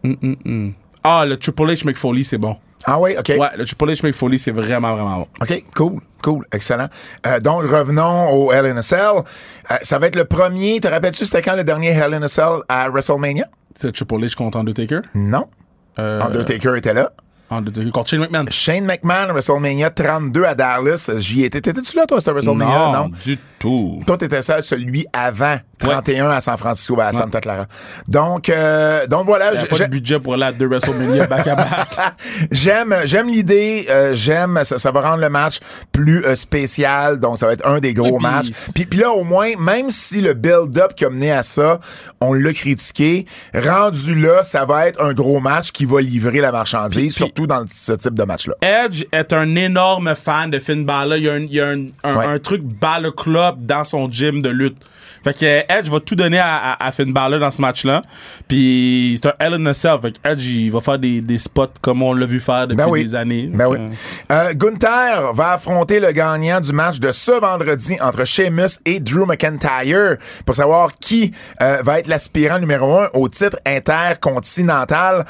Hmm, hmm. Ah, le Triple H McFoley, c'est bon. Ah oui, OK. Ouais, le Triple H McFoley, c'est vraiment, vraiment bon. OK, cool, cool, excellent. Euh, donc, revenons au Hell in a Cell. Euh, ça va être le premier. Te rappelles-tu, c'était quand le dernier Hell in a Cell à WrestleMania? C'est Triple H contre Undertaker? Non. Euh, Undertaker était là. Contre Shane McMahon. Shane McMahon, WrestleMania 32 à Dallas. J'y étais. T'étais-tu là, toi, c'était WrestleMania? Non, du tout. Toi, t'étais ça, celui avant 31 à San Francisco, à Santa Clara. Donc, euh, donc voilà. Il n'y a j- pas j'ai- de budget pour aller à deux WrestleMania back-à-back. j'aime, j'aime l'idée. euh, j'aime, ça, ça va rendre le match plus euh, spécial. Donc, ça va être un des gros puis- matchs. Puis, puis là, au moins, même si le build-up qui a mené à ça, on l'a critiqué, rendu là, ça va être un gros match qui va livrer la marchandise, puis- surtout dans ce type de match-là. Edge est un énorme fan de Finn Balor. Il y a un, il y a un, un- Ouais. un truc Balor Club dans son gym de lutte. Fait que euh, Edge va tout donner à, à, à Finn Balor dans ce match-là. Puis c'est un Hell in a Cell. Fait que Edge, il va faire des, des spots comme on l'a vu faire depuis Ben oui. des années. Ben oui. que, Euh, Gunther va affronter le gagnant du match de ce vendredi entre Sheamus et Drew McIntyre pour savoir qui euh, va être l'aspirant numéro un au titre intercontinental.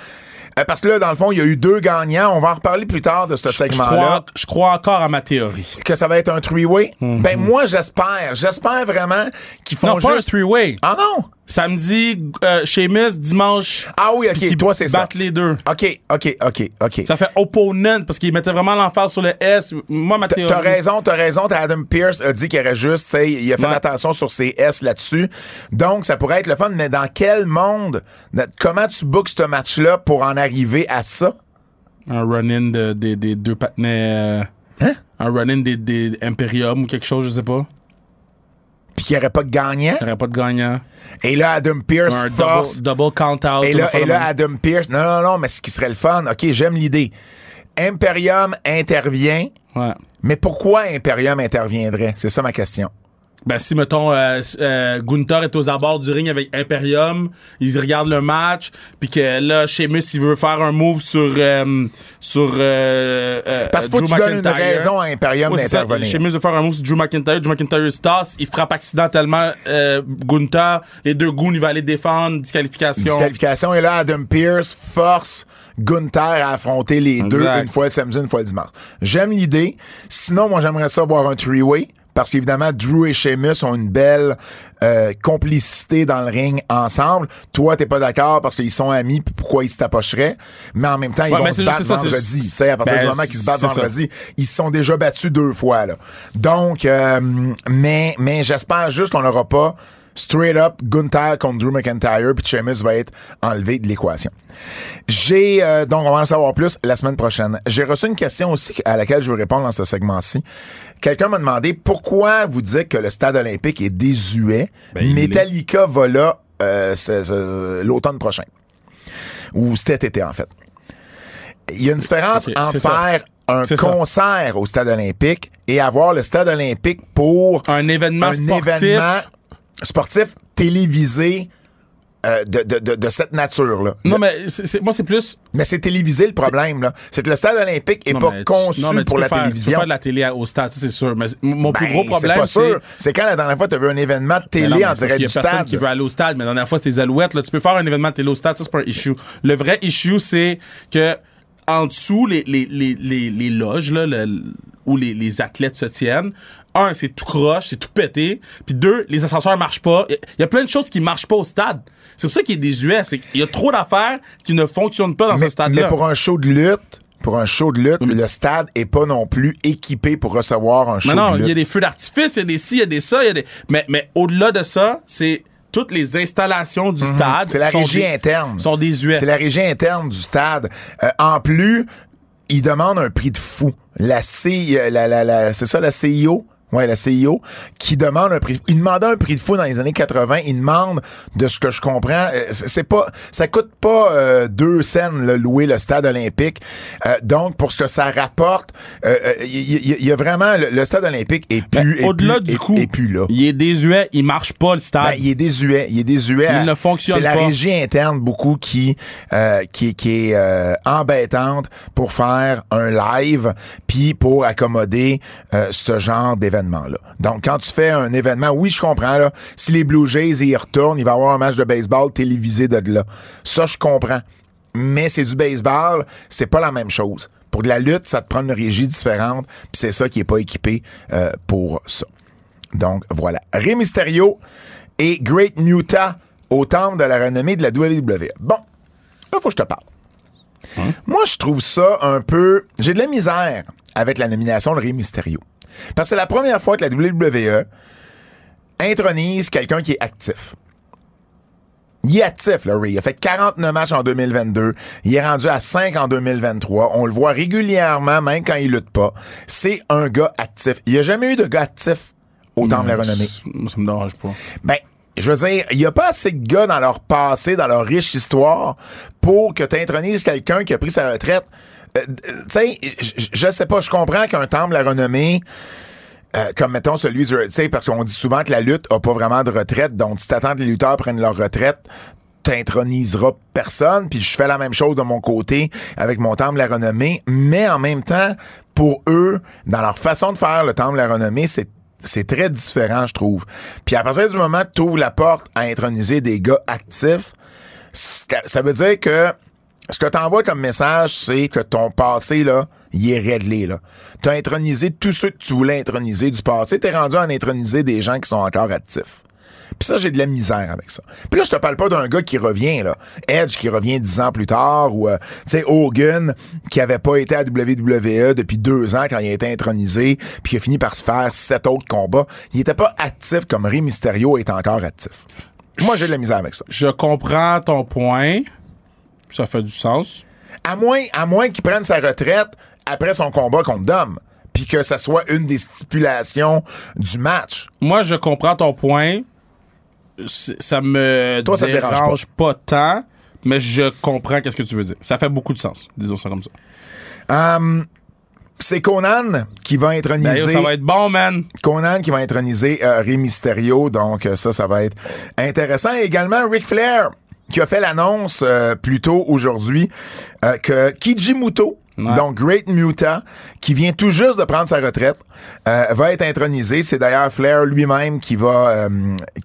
Euh, parce que là, dans le fond, il y a eu deux gagnants. On va en reparler plus tard de ce segment-là. je crois encore à ma théorie. Que ça va être un three-way? Ben moi, j'espère. J'espère vraiment qu'ils font Non, pas un juste... three-way. Ah non? Samedi, euh, Sheamus, dimanche. Ah oui, OK. qu'ils Toi, c'est ça. battent les deux. OK, OK, OK, OK. Ça fait opponent parce qu'il mettait vraiment l'emphase sur le S. Moi, ma théorie. T'as raison, t'as raison. Adam Pierce a dit qu'il aurait juste, tu sais, il a fait Ouais. attention sur ses S là-dessus. Donc, ça pourrait être le fun, mais dans quel monde, comment tu bookes ce match-là pour en arriver à ça? Un run-in de- des deux patinets. Hein? Un run-in des, des Imperium ou quelque chose, je sais pas. Puis qu'il n'y aurait pas de gagnant? Il n'y aurait pas de gagnant. Et là, Adam Pierce Un force. double, double count-out. Et là, et. Adam Pierce. Non, non, non, mais ce qui serait le fun. OK, j'aime l'idée. Imperium intervient. Ouais. Mais pourquoi Imperium interviendrait? C'est ça ma question. Ben, si, mettons, euh, euh, Gunther est aux abords du ring avec Imperium, ils regardent le match, puis que là, Sheamus, il veut faire un move sur, euh, sur euh, euh, Parce Drew que tu donnes une McIntyre. raison à Imperium Ouais, d'intervenir. Sheamus veut faire un move sur Drew McIntyre. Drew McIntyre se tasse. Il frappe accidentellement euh, Gunther. Les deux goons, il va aller défendre. Disqualification. Disqualification. Et là, Adam Pierce force Gunther à affronter les deux, une fois le samedi, une fois le dimanche. J'aime l'idée. Sinon, moi, j'aimerais ça voir un three-way. Parce qu'évidemment, Drew et Sheamus ont une belle euh, complicité dans le ring ensemble. Toi, t'es pas d'accord parce qu'ils sont amis, puis pourquoi ils se tapocheraient. Mais en même temps, ils Ouais, vont se c'est- battre c'est ça, c'est- vendredi. Tu sais, à partir Ben, du moment qu'ils se battent c'est ça. vendredi, ils se sont déjà battus deux fois. Là. Donc, euh, mais, mais j'espère juste qu'on n'aura pas straight up Gunther contre Drew McIntyre, puis Sheamus va être enlevé de l'équation. J'ai euh, donc on va en savoir plus la semaine prochaine. J'ai reçu une question aussi à laquelle je veux répondre dans ce segment-ci. Quelqu'un m'a demandé pourquoi vous dites que le stade olympique est désuet. Ben, Metallica va là euh, l'automne prochain. Ou cet été en fait. Il y a une différence entre faire un ça. concert au stade olympique et avoir le stade olympique pour Un événement un sportif. événement sportif télévisé euh, de, de, de, de cette nature-là. Non, mais moi, c'est plus. mais c'est télévisé le problème, là. C'est que le stade olympique est Non, pas tu- conçu non, mais tu pour peux la faire- Tu télévision. peux faire de la télé au stade, c'est sûr. Mais mon plus Ben, gros problème, pas c'est. sûr. C'est quand la dernière fois tu as vu un événement de télé non, en c'est parce direct qu'il y du a personne stade. qui veut aller au stade, mais la dernière fois, c'était les Alouettes. Là, tu peux faire un événement de télé au stade, ça, c'est pas un issue. Le vrai issue, c'est que en dessous, les, les, les, les, loges là, le- où les athlètes se tiennent, un, c'est tout croche, c'est tout pété. Puis deux, les ascenseurs marchent pas. Il y a- il y a plein de choses qui marchent pas au stade. C'est pour ça qu'il est désuet. C'est qu'il y a trop d'affaires qui ne fonctionnent pas dans mais, ce stade-là. mais pour un show de lutte, pour un show de lutte, le stade est pas non plus équipé pour recevoir un show Mais non, de il y a lutte. des feux d'artifice, il y a des ci, il y a des ça, il y a des. Mais, mais au-delà de ça, c'est toutes les installations du stade. Mhm. C'est la sont régie des- interne. Sont. C'est la régie interne du stade. Euh, en plus, ils demandent un prix de fou. La C, euh, la, la, la- c'est ça, la CIO? Ouais, la CIO, qui demande un prix. Il demandait un prix de fou dans les années 80. Il demande, de ce que je comprends, euh, c'est pas, ça coûte pas euh, deux cents le louer le stade olympique. Euh, donc, pour ce que ça rapporte, il y, y, a vraiment le, stade olympique est Ben, plus, est Au-delà du est- coup, est plus là. il est désuet, il marche pas le stade. Ben, il est désuet. Il est désuet. Il ne fonctionne C'est la pas. régie interne beaucoup qui euh, qui, qui est euh, embêtante pour faire un live puis pour accommoder euh, ce genre d'événement Donc quand tu fais un événement, oui je comprends là. Si les Blue Jays y retournent, il va y avoir un match de baseball télévisé de là. Ça je comprends. Mais c'est du baseball, c'est pas la même chose. Pour de la lutte, ça te prend une régie différente, puis c'est ça qui est pas équipé euh, pour ça. Donc, voilà. Rey Mysterio et Great Muta au temple de la renommée de la WWE. Bon, là, faut que je te parle. Moi, je trouve ça un peu... J'ai de la misère avec la nomination de Rey Mysterio. Parce que c'est la première fois que la WWE intronise quelqu'un qui est actif. Il est actif, là, Ray. Il a fait 49 matchs en 2022. Il est rendu à 5 en 2023. On le voit régulièrement, même quand il lutte pas. C'est un gars actif. Il n'y a jamais eu de gars actif au Temple de la Renommée. Ça me dérange pas. Ben, je veux dire, il n'y a pas assez de gars dans leur passé, dans leur riche histoire, pour que tu intronises quelqu'un qui a pris sa retraite. Euh, tu sais, je- sais pas, je comprends qu'un temple la renommée, euh, comme mettons celui du. Tu sais, parce qu'on dit souvent que la lutte a pas vraiment de retraite, donc si t'attends que les lutteurs prennent leur retraite, t'introniseras personne, puis je fais la même chose de mon côté avec mon temple la renommée, mais en même temps, pour eux, dans leur façon de faire le temple la renommée, c'est très différent, je trouve. Puis à partir du moment que tu ouvres la porte à introniser des gars actifs, ça veut dire que ce que t'envoies comme message, c'est que ton passé, là, il est réglé, là. T'as intronisé tous ceux que tu voulais introniser du passé. T'es rendu à introniser des gens qui sont encore actifs. Puis ça, j'ai de la misère avec ça. Puis là, je te parle pas d'un gars qui revient, là. Edge qui revient dix ans plus tard, ou, euh, tu sais, Hogan, qui avait pas été à WWE depuis deux ans quand il a été intronisé, puis qui a fini par se faire sept autres combats. Il était pas actif comme Rey Mysterio est encore actif. Moi, j'ai de la misère avec ça. Je comprends ton point. Ça fait du sens. À moins, à moins qu'il prenne sa retraite après son combat contre Dom, puis que ça soit une des stipulations du match. Moi, je comprends ton point. Ça me Toi, ça te dérange dérange pas. tant, mais je comprends qu'est-ce que tu veux dire. Ça fait beaucoup de sens, disons ça comme ça. Hum, c'est Conan qui va Ben, yo, introniser. ça va être bon, man. Conan qui va introniser euh, Rey Mysterio, donc euh, ça, ça va être intéressant. Et également Ric Flair qui a fait l'annonce euh, plus tôt aujourd'hui euh, que Kijimuto, Ouais. donc Great Muta, qui vient tout juste de prendre sa retraite, euh, va être intronisé. C'est d'ailleurs Flair lui-même qui va euh,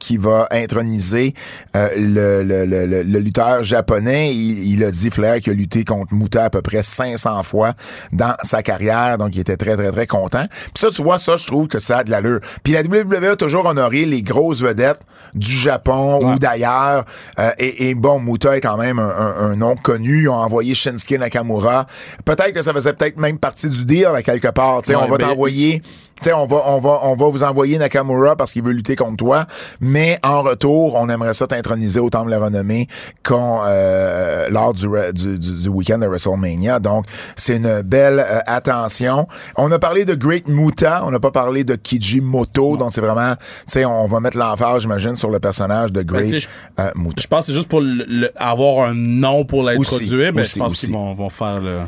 qui va introniser euh, le, le, le, le- le lutteur japonais. Il, il a dit Flair qui a lutté contre Muta à peu près 500 fois dans sa carrière, donc il était très très très content. Puis ça, tu vois, ça, je trouve que ça a de l'allure. Puis la WWE a toujours honoré les grosses vedettes du Japon Ouais. ou d'ailleurs. Euh, et, et bon, Muta est quand même un, un- un nom connu. Ils ont envoyé Shinsuke Nakamura. Peut-être que ça faisait peut-être même partie du deal à quelque part. Tu sais, Ouais, on va mais- t'envoyer. Tu sais, on va, on va, on va vous envoyer Nakamura parce qu'il veut lutter contre toi, mais en retour, on aimerait ça t'introniser au Temple de la Renommée qu'on, euh, lors du, du, du, du week-end de WrestleMania. Donc, c'est une belle euh, attention. On a parlé de Great Muta, on n'a pas parlé de Kijimoto, donc c'est vraiment, tu sais, on va mettre l'emphase, j'imagine, sur le personnage de Great tu sais, euh, Muta. Je pense que c'est juste pour le- le- avoir un nom pour l'introduire, mais je pense qu'ils vont, vont faire le.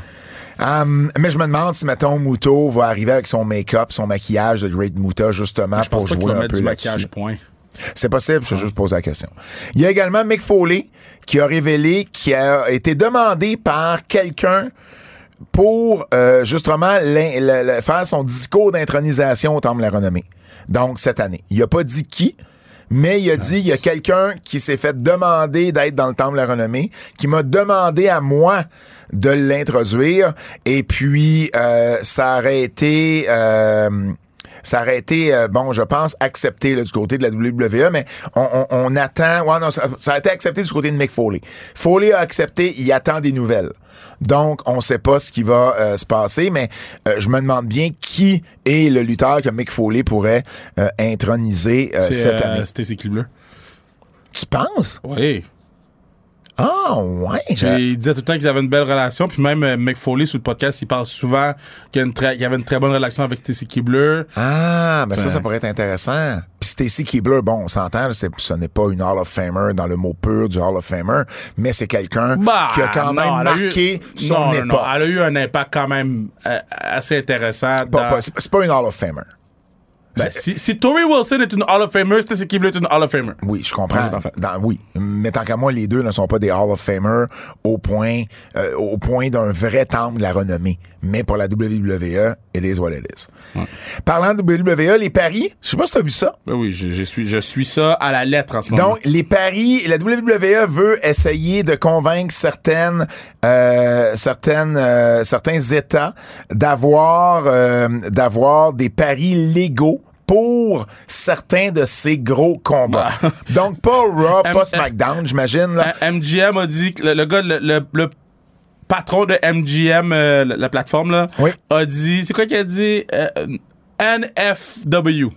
Um, mais je me demande si, mettons, Muto va arriver avec son make-up, son maquillage de Great Muta, justement, Je pour jouer un peu là-dessus. C'est possible, je vais juste poser la question. Il y a également Mick Foley qui a révélé qu'il a été demandé par quelqu'un pour euh, justement faire son discours d'intronisation au Temple de la Renommée. Donc, cette année. Il a pas dit qui, mais il a dit il y a quelqu'un qui s'est fait demander d'être dans le Temple de la Renommée, qui m'a demandé à moi de l'introduire, et puis euh, ça aurait été... euh, ça aurait été, euh, bon, je pense, accepté là, du côté de la WWE, mais on, on- on attend. Ouais, non, ça, ça a été accepté du côté de Mick Foley. Foley a accepté, il attend des nouvelles. Donc, on sait pas ce qui va euh, se passer, mais euh, je me demande bien qui est le lutteur que Mick Foley pourrait introniser cette année. C'était ses. Tu penses? Oui. Ah, ouais. Puis je- il disait tout le temps qu'ils avaient une belle relation. Puis même euh, Mick Foley, sur le podcast, il parle souvent qu'il y, avait une très bonne relation avec Stacy Keebler. Ah, ben ça, Ouais. ça pourrait être intéressant. Puis Stacy Keebler, bon, on s'entend, ce n'est pas une Hall of Famer dans le mot pur du Hall of Famer, mais c'est quelqu'un Bah, qui a quand non, même a eu- marqué son non, époque. non, elle a eu un impact quand même euh, assez intéressant. Dans- c'est pas une Hall of Famer. Ben, si, si Tori Wilson est une Hall of Famer, Stacy Keebler est une Hall of Famer. Oui, je comprends. Dans- oui, mais tant qu'à moi, les deux ne sont pas des Hall of Famer au point, euh, au point d'un vrai temple de la renommée. Mais pour la WWE, it is what it is. Parlant de WWE, les paris, je sais pas si tu as vu ça. Ben oui, je, je suis, je suis ça à la lettre en ce moment. Donc, les paris, la WWE veut essayer de convaincre certaines, euh, certaines, euh, certains États d'avoir, euh, d'avoir des paris légaux pour certains de ces gros combats. Bah. Donc, pas Raw, pas SmackDown, j'imagine. MGM a dit que le, le gars, le, le- le patron de MGM, euh, la, la plateforme, là, Oui. a dit. C'est quoi qu'il a dit? Euh, NFW.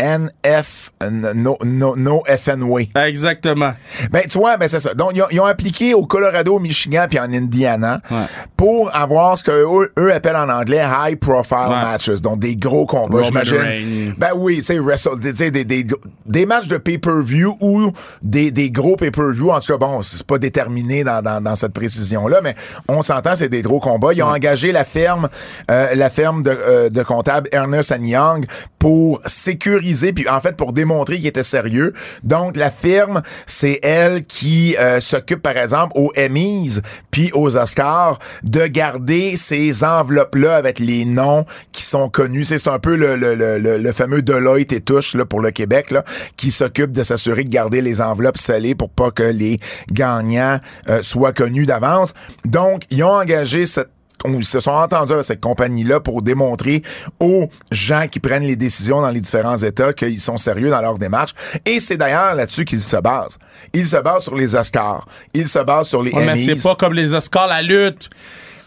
NF, no, no, no FNW. Exactement. Ben, tu vois, ben, c'est ça. Donc, ils ont, ils ont appliqué au Colorado, au Michigan, puis en Indiana Ouais. pour avoir ce qu'eux eux appellent en anglais high profile Ouais. matches. Donc, des gros combats, j'imagine. Ben oui, c'est wrestle, sais, des, des, des matchs de pay-per-view ou des, des gros pay-per-view. En tout cas, bon, c'est pas déterminé dans, dans, dans cette précision-là, mais on s'entend, c'est des gros combats. Ils ont engagé la ferme, euh, la ferme de, euh, de comptable Ernest Young pour sécuriser, puis en fait pour démontrer qu'il était sérieux. Donc la firme, c'est elle qui euh, s'occupe par exemple aux Emmys puis aux Oscars de garder ces enveloppes-là avec les noms qui sont connus. C'est un peu le, le, le, le- fameux Deloitte et touche là, pour le Québec là, qui s'occupe de s'assurer de garder les enveloppes scellées pour pas que les gagnants euh, soient connus d'avance. Donc ils ont engagé cette ils se sont entendus avec cette compagnie-là pour démontrer aux gens qui prennent les décisions dans les différents États qu'ils sont sérieux dans leur démarche. Et c'est d'ailleurs là-dessus qu'ils se basent. Ils se basent sur les Oscars. Ils se basent sur les Ouais, mais c'est pas comme les Oscars, la lutte.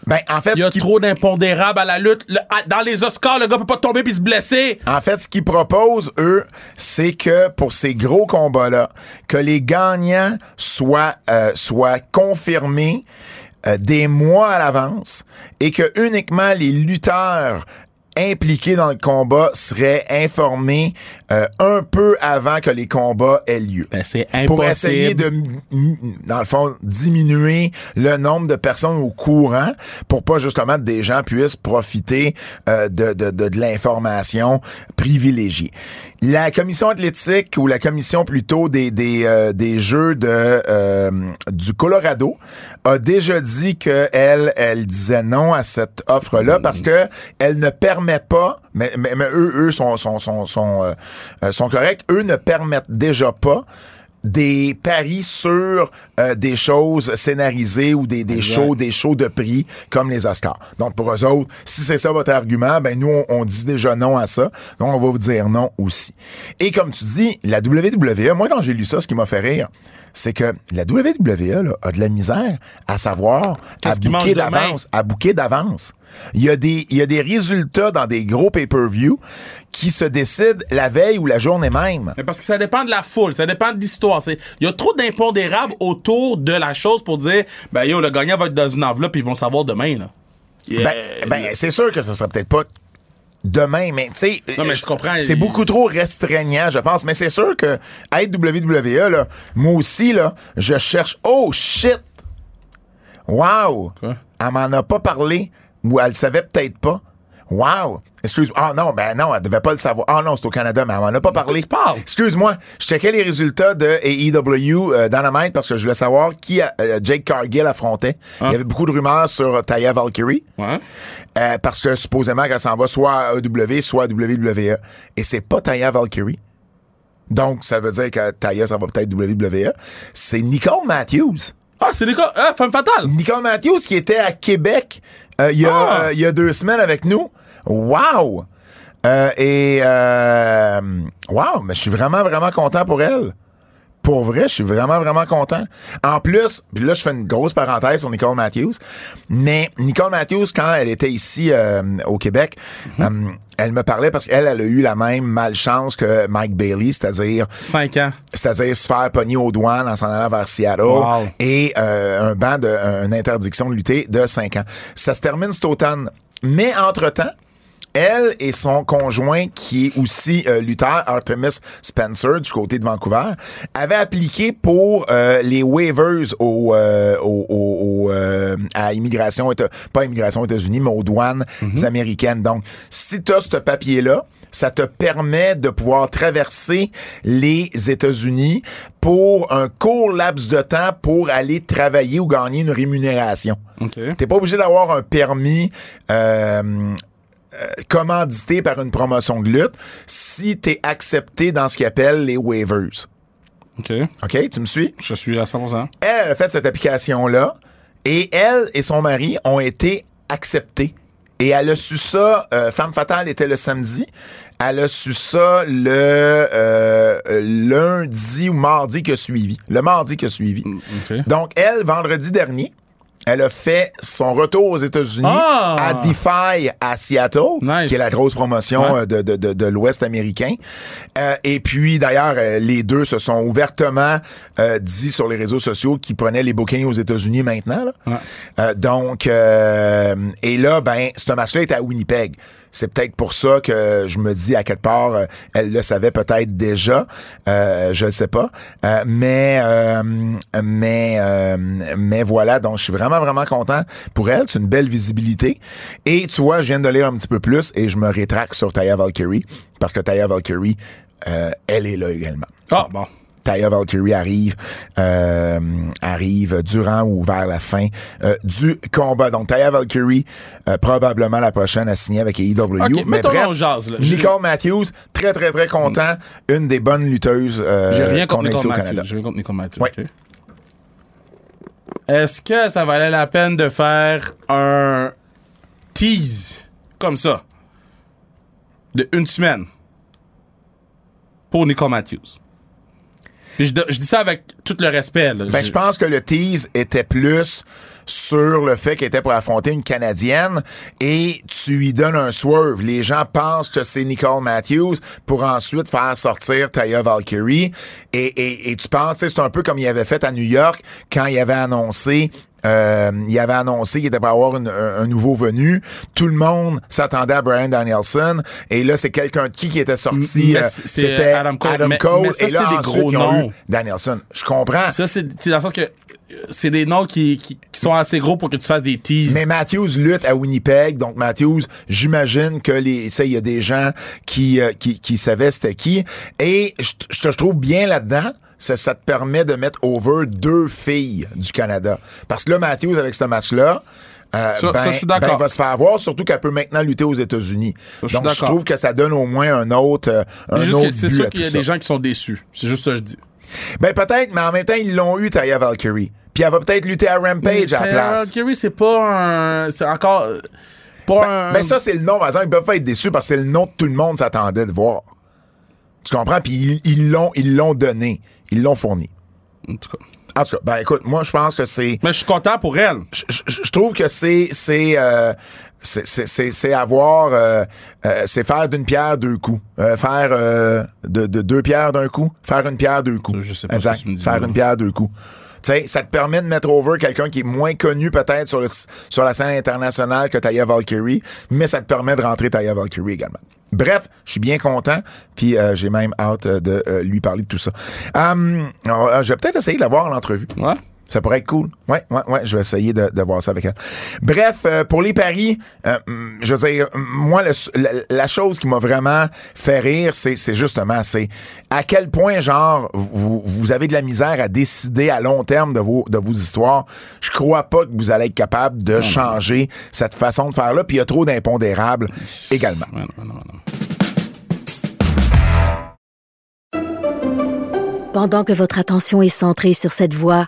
Ben, en fait, Il y a trop d'impondérables à la lutte. Le- dans les Oscars, le gars peut pas tomber puis se blesser. En fait, ce qu'ils proposent, eux, c'est que pour ces gros combats-là, que les gagnants soient, euh, soient confirmés euh, des mois à l'avance et que uniquement les lutteurs impliqués dans le combat seraient informés euh, un peu avant que les combats aient lieu. Ben, c'est Pour essayer de, dans le fond, diminuer le nombre de personnes au courant pour pas justement que des gens puissent profiter euh, de, de, de, de l'information privilégiée. La commission athlétique ou la commission plutôt des, des, euh, des jeux de, euh, du Colorado a déjà dit que elle, elle disait non à cette offre-là parce que elle ne permet pas, mais, mais, mais eux, eux sont, sont, sont, sont, euh, euh, sont corrects, eux ne permettent déjà pas des paris sur euh, des choses scénarisées ou des, des Exact. shows des shows de prix comme les Oscars. Donc pour eux autres, si c'est ça votre argument, ben nous on, on dit déjà non à ça. Donc on va vous dire non aussi. Et comme tu dis, la WWE, moi quand j'ai lu ça, ce qui m'a fait rire, c'est que la WWE là, a de la misère à savoir à bouquer d'avance, à bouquer d'avance. Il y a des il y a des résultats dans des gros pay-per-view qui se décident la veille ou la journée même. Mais parce que ça dépend de la foule, ça dépend de l'histoire. Il y a trop d'impondérables autour de la chose pour dire, ben yo, le gagnant va être dans une enveloppe, ils vont savoir demain, là. Yeah. Ben, ben, c'est sûr que ça sera peut-être pas demain, mais tu sais, Non, mais euh, je comprends. C'est Il- beaucoup trop restreignant, je pense. Mais c'est sûr que être WWE, là, moi aussi, là, je cherche. Oh shit! Wow! Quoi? Elle m'en a pas parlé. Ou elle le savait peut-être pas. Wow! Excuse-moi. Ah non, ben non, elle devait pas le savoir. Ah non, c'est au Canada, mais elle m'en a pas parlé. Excuse-moi. Je checkais les résultats de AEW euh, Dynamite parce que je voulais savoir qui euh, Jake Cargill affrontait. Il y avait beaucoup de rumeurs sur euh, Taya Valkyrie. Ouais. Euh, parce que supposément qu'elle s'en va soit à AEW, soit à WWE. Et c'est pas Taya Valkyrie. Donc, ça veut dire que Taya, ça va peut-être WWE. C'est Nicole Matthews. Ah, c'est gars, ah, femme fatale. Nicole Matthews qui était à Québec euh, il y, a, Ah! euh, il y a deux semaines avec nous. Wow! Euh, et euh, wow, mais je suis vraiment, vraiment content pour elle. Pour vrai, je suis vraiment, vraiment content. En plus, puis là, je fais une grosse parenthèse sur Nicole Matthews, mais Nicole Matthews, quand elle était ici euh, au Québec, euh, elle me parlait parce qu'elle, elle a eu la même malchance que Mike Bailey, c'est-à-dire Cinq ans. c'est-à-dire se faire pogner aux douanes en s'en allant vers Seattle Wow. et euh, un ban de une interdiction de lutter de 5 ans. Ça se termine cet automne. Mais entre-temps, elle et son conjoint, qui est aussi euh, lutteur, Artemis Spencer, du côté de Vancouver, avaient appliqué pour euh, les waivers au, euh, au- au- euh, à immigration, pas immigration aux États-Unis, mais aux douanes américaines. Donc, si tu as ce papier-là, ça te permet de pouvoir traverser les États-Unis pour un court laps de temps pour aller travailler ou gagner une rémunération. OK. T'es pas obligé d'avoir un permis euh, euh, commandité par une promotion de lutte si t'es accepté dans ce qu'ils appellent les waivers. OK. OK? Tu me suis? Je suis à 100%. Elle, elle a fait cette application-là et elle et son mari ont été acceptés. Et elle a su ça, euh, Femme Fatale était le samedi. Elle a su ça le euh, lundi ou mardi qui a suivi. Le mardi qui a suivi. OK. Donc, elle, vendredi dernier, elle a fait son retour aux États-Unis Ah! à Defy à Seattle, Nice. qui est la grosse promotion Ouais. euh, de, de, de, de l'Ouest américain. Euh, et puis, d'ailleurs, euh, les deux se sont ouvertement euh, dit sur les réseaux sociaux qu'ils prenaient les bookings aux États-Unis maintenant. là. Ouais. Euh, donc, euh, et là, ben, ce match-là était à Winnipeg. C'est peut-être pour ça que je me dis à quelque part, euh, elle le savait peut-être déjà, euh, je ne sais pas, Euh, mais euh, mais euh, mais voilà. Donc, je suis vraiment vraiment content pour elle. C'est une belle visibilité. Et tu vois, je viens de lire un petit peu plus et je me rétracte sur Taya Valkyrie parce que Taya Valkyrie, euh, elle est là également. Ah, bon. Taya Valkyrie arrive euh, arrive durant ou vers la fin euh, du combat. Donc Taya Valkyrie euh, probablement la prochaine à signer avec AEW. OK, Mais bref, jazz, là. Nicole Matthews, très très très content, une des bonnes lutteuses J'ai rien contre Nicole Matthews. Canada. J'ai rien contre Nicole Matthews. Est-ce que ça valait la peine de faire un tease comme ça de une semaine pour Nicole Matthews? Je, je dis ça avec tout le respect. là. Ben, je pense que le tease était plus sur le fait qu'elle était pour affronter une Canadienne et tu lui donnes un swerve. Les gens pensent que c'est Nicole Matthews pour ensuite faire sortir Taya Valkyrie et, et, et tu penses, c'est un peu comme il avait fait à New York quand il avait annoncé euh, il avait annoncé qu'il était pour avoir une- un, un nouveau venu. Tout le monde s'attendait à Brian Danielson. Et là, c'est quelqu'un de qui qui était sorti. Euh, C'était Adam Cole. Mais- Cole. mais ça, et là, c'est des ensuite, gros ils ont eu noms. Danielson. Je comprends. Ça, c'est dans le sens que euh, c'est des noms qui, qui, qui sont assez gros pour que tu fasses des teases. Mais Matthews lutte à Winnipeg, donc Matthews, j'imagine que les, ça, il y a des gens qui, euh, qui, qui savaient c'était qui. Et je te trouve bien là-dedans. Ça, ça te permet de mettre over deux filles du Canada. Parce que là, Matthews, avec ce match-là, euh, Ça- ben, ça, je suis ben, va se faire voir, surtout qu'elle peut maintenant lutter aux États-Unis. Donc, je trouve que ça donne au moins un autre, euh, un C'est sûr qu'il y a des gens qui sont déçus. C'est juste ça que je dis. Ben, peut-être, mais en même temps, ils l'ont eu, Taya Valkyrie. Puis elle va peut-être lutter à Rampage à la place. Valkyrie, c'est pas un. C'est encore. euh, Pas un. Ben ça, c'est le nom, par exemple. Ils peuvent pas être déçus parce que c'est le nom que tout le monde s'attendait de voir. Tu comprends? Puis ils l'ont ils l'ont donné. Ils l'ont fourni. En tout cas. En tout cas, ben écoute, moi, je pense que c'est... Mais je suis content pour elle. Je, trouve que c'est... C'est... euh, c'est- c'est- c'est c'est avoir... euh, euh, c'est faire d'une pierre deux coups. Euh, faire euh, de, de deux pierres d'un coup. Faire une pierre deux coups. Je sais pas Exact. ce que tu me dis, Faire là. une pierre deux coups. Sais, ça te permet de mettre over quelqu'un qui est moins connu peut-être sur, sur la scène internationale que Taya Valkyrie, mais ça te permet de rentrer Taya Valkyrie également. Bref, je suis bien content, puis euh, j'ai même hâte euh, de euh, lui parler de tout ça. Euh, je vais peut-être essayer de l'avoir en l'entrevue. Ouais. Ça pourrait être cool. Ouais, ouais, ouais. Je vais essayer de, de voir ça avec elle. Bref, euh, pour les paris, euh, hum, je veux dire, hum, moi, le- la, la chose qui m'a vraiment fait rire, c'est, justement, c'est à quel point, genre, vous, vous avez de la misère à décider à long terme de vos, de vos histoires. Je crois pas que vous allez être capable de changer cette façon de faire-là. Puis il y a trop d'impondérables également. Ouais, non, non, non. Pendant que votre attention est centrée sur cette voix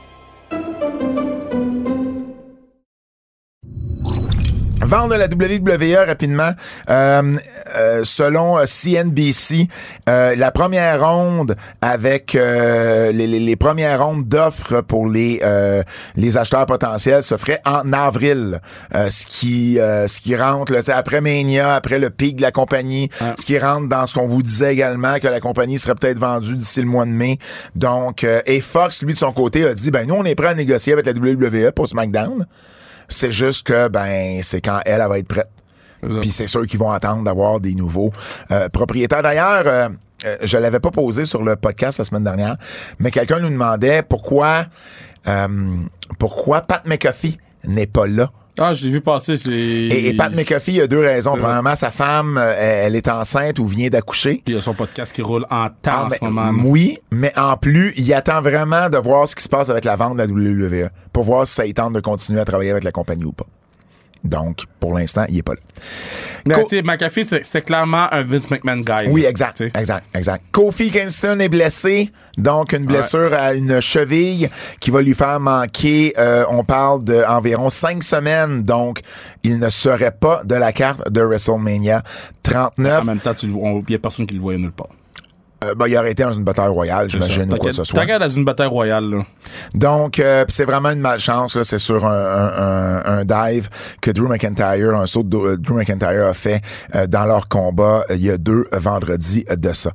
Vendre la WWE rapidement. Euh, euh, selon CNBC, euh, la première ronde avec euh, les, les, les, premières rondes d'offres pour les euh, les acheteurs potentiels se ferait en avril, ce qui ce qui rentre là, après Mania, après le pic de la compagnie, ce qui rentre dans ce qu'on vous disait également que la compagnie serait peut-être vendue d'ici le mois de mai. Donc et Fox lui de son côté a dit ben nous on est prêt à négocier avec la WWE pour SmackDown. C'est juste que, ben, c'est quand elle, elle va être prête. Puis c'est sûr qu'ils vont attendre d'avoir des nouveaux euh, propriétaires. D'ailleurs, euh, euh, je l'avais pas posé sur le podcast la semaine dernière, mais quelqu'un nous demandait pourquoi, pourquoi Pat McAfee n'est pas là. Ah, je l'ai vu passer. C'est... Et, et, Pat McAfee a deux raisons. Premièrement, sa femme, elle, est enceinte ou vient d'accoucher. Puis il y a son podcast qui roule en temps ah, en ce moment. Oui, mais en plus, il attend vraiment de voir ce qui se passe avec la vente de la WWE pour voir si ça y tente de continuer à travailler avec la compagnie ou pas. Donc, pour l'instant, il est pas là. Mais tu McAfee, c'est, c'est clairement un Vince McMahon guy. Oui, exact, t'sais. exact, exact. Kofi Kingston est blessé, donc une blessure ouais. à une cheville qui va lui faire manquer, euh, on parle d'environ cinq semaines, donc il ne serait pas de la carte de WrestleMania 39. En même temps, il n'y a personne qui le voyait nulle part. Euh, ben, il aurait été dans une bataille royale, j'imagine, ou quoi que ce soit. Dans une bataille royale, là. Donc, euh, c'est vraiment une malchance, là. C'est sur un, un, un, dive que Drew McIntyre, un saut de Drew McIntyre a fait euh, dans leur combat il y a deux vendredis de ça.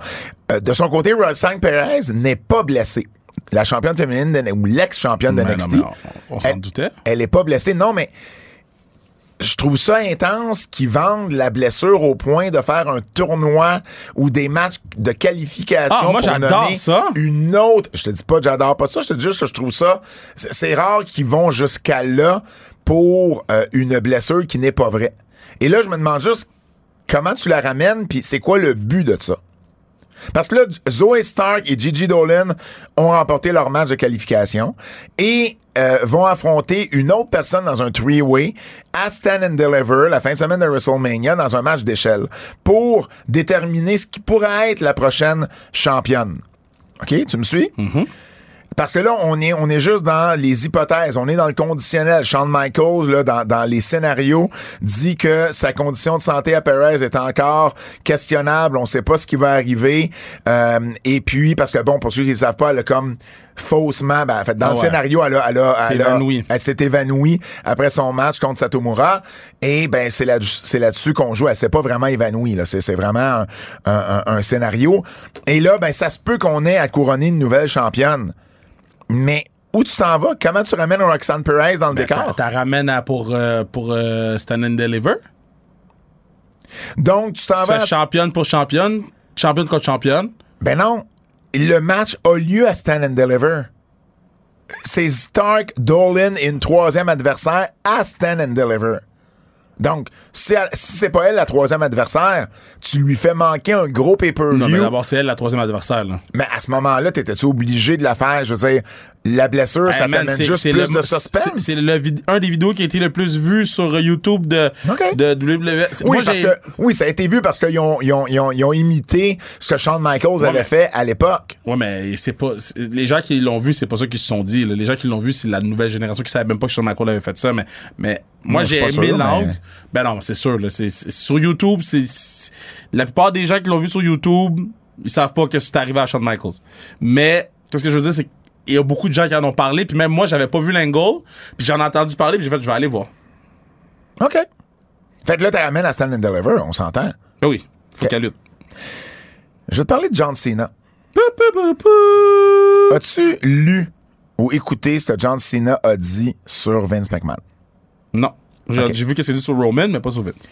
de son côté, Roxanne Perez n'est pas blessée. La championne féminine, de, ou l'ex-championne de NXT. Non, on, on s'en doutait. Elle est pas blessée. Non, mais je trouve ça intense qu'ils vendent la blessure au point de faire un tournoi ou des matchs de qualification ah, moi, j'adore ça. une autre. Je te dis pas que j'adore pas ça, je te dis juste que je trouve ça. C'est rare qu'ils vont jusqu'à là pour euh, une blessure qui n'est pas vraie. Et là, je me demande juste comment tu la ramènes, puis c'est quoi le but de ça? Parce que là, Zoe Stark et Gigi Dolan ont remporté leur match de qualification et euh, vont affronter une autre personne dans un three-way à Stand and Deliver la fin de semaine de WrestleMania dans un match d'échelle pour déterminer ce qui pourrait être la prochaine championne. OK? Tu me suis? Mm-hmm. Parce que là, on est, on est juste dans les hypothèses, on est dans le conditionnel. Shawn Michaels, là, dans, dans les scénarios, dit que sa condition de santé à Perez est encore questionnable. On sait pas ce qui va arriver. Euh, et puis, parce que bon, pour ceux qui ne savent pas, elle a comme faussement, ben, en fait, dans Ah le ouais. scénario, elle, a, elle, a, elle, a- elle s'est évanouie après son match contre Satomura. Et ben, c'est là, c'est là-dessus qu'on joue. Elle s'est pas vraiment évanouie. Là. C'est, c'est vraiment un, un- un- un scénario. Et là, ben, ça se peut qu'on ait à couronner une nouvelle championne. Mais où tu t'en vas? Comment tu ramènes Roxanne Perez dans le Ben, décor? T'as ramènes à pour, euh, pour euh, Stand and Deliver. Donc, tu t'en Tu vas. à- championne pour championne, championne contre championne. Ben non. Le match a lieu à Stand and Deliver. C'est Stark, Dolan et une troisième adversaire à Stand and Deliver. Donc, si, c'est pas elle la troisième adversaire, tu lui fais manquer un gros Non, mais pay-per-view. d'abord, c'est elle la troisième adversaire. Là. Mais à ce moment-là, t'étais-tu obligé de la faire? Je veux dire, la blessure, ça Hey, man, t'amène juste c'est plus le- de suspense. C'est c'est le vid- un des vidéos qui a été le plus vu sur euh, YouTube de, de WWE. Oui, Moi, parce que, oui, ça a été vu parce qu'ils ont, ils ont, ils ont, ils ont imité ce que Shawn Michaels avait mais- fait à l'époque. Ouais, mais c'est pas. c'est- Les gens qui l'ont vu, c'est pas ça qu'ils se sont dit. là. Les gens qui l'ont vu, c'est la nouvelle génération qui savait même pas que Shawn Michaels avait fait ça. Mais, mais moi, j'ai aimé sûr, l'angle. mais- Ben non, c'est sûr. Là, c'est, sur YouTube, c'est, c'est- la plupart des gens qui l'ont vu sur YouTube, ils savent pas que c'est arrivé à Shawn Michaels. Mais, qu'est-ce que je veux dire, c'est qu'il y a beaucoup de gens qui en ont parlé. Puis même moi, j'avais pas vu l'angle. Puis j'en ai entendu parler. Puis j'ai fait, je vais aller voir. OK. Fait que là, tu ramènes à Stand and Deliver, on s'entend. Ben oui, faut qu'elle lutte. Je vais te parler de John Cena. As-tu lu ou écouté ce que John Cena a dit sur Vince McMahon? Non. J'ai vu que c'est dit sur Roman, mais pas sur Vince.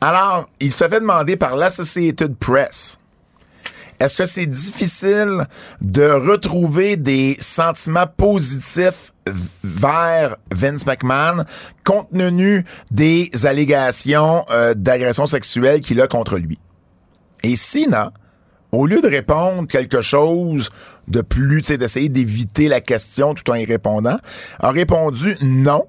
Alors, il se fait demander par l'Associated Press est-ce que c'est difficile de retrouver des sentiments positifs vers Vince McMahon compte tenu des allégations euh, d'agression sexuelle qu'il a contre lui? Et Cena au lieu de répondre quelque chose de plus, d'essayer d'éviter la question tout en y répondant, a répondu non.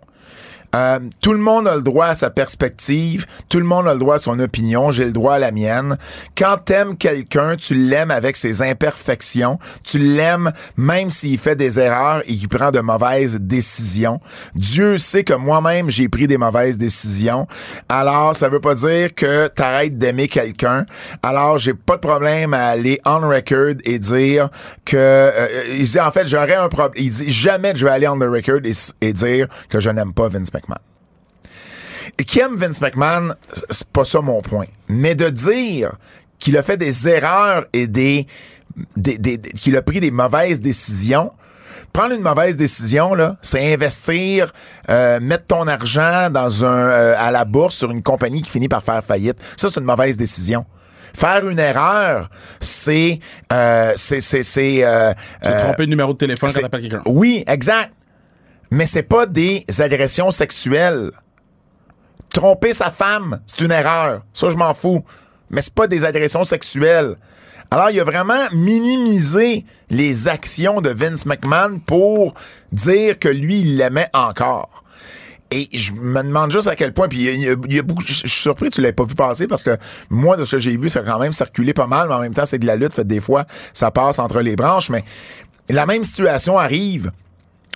Euh, tout le monde a le droit à sa perspective, tout le monde a le droit à son opinion, j'ai le droit à la mienne. Quand t'aimes quelqu'un, tu l'aimes avec ses imperfections, tu l'aimes même s'il fait des erreurs et qu'il prend de mauvaises décisions. Dieu sait que moi-même j'ai pris des mauvaises décisions. Alors ça veut pas dire que t'arrêtes d'aimer quelqu'un. Alors j'ai pas de problème à aller on record et dire que euh, il dit en fait j'aurais un problème. Il dit jamais je vais aller on the record et, et dire que je n'aime pas Vince McMahon. Qui aime Vince McMahon, c'est pas ça mon point. Mais de dire qu'il a fait des erreurs et des, des, des- des- qu'il a pris des mauvaises décisions. Prendre une mauvaise décision là, c'est investir, euh, mettre ton argent dans un euh, à la bourse sur une compagnie qui finit par faire faillite. Ça c'est une mauvaise décision. Faire une erreur, c'est euh, c'est c'est c'est euh, trompé le numéro de téléphone quand t'appelles quelqu'un. Oui, exact. Mais c'est pas des agressions sexuelles. Tromper sa femme, c'est une erreur. Ça, je m'en fous. Mais c'est pas des agressions sexuelles. Alors, il a vraiment minimisé les actions de Vince McMahon pour dire que lui, il l'aimait encore. Et je me demande juste à quel point, puis il y a- beaucoup, je suis surpris que tu l'aies pas vu passer parce que moi, de ce que j'ai vu, ça a quand même circulé pas mal, mais en même temps, c'est de la lutte, fait des fois, ça passe entre les branches, mais la même situation arrive.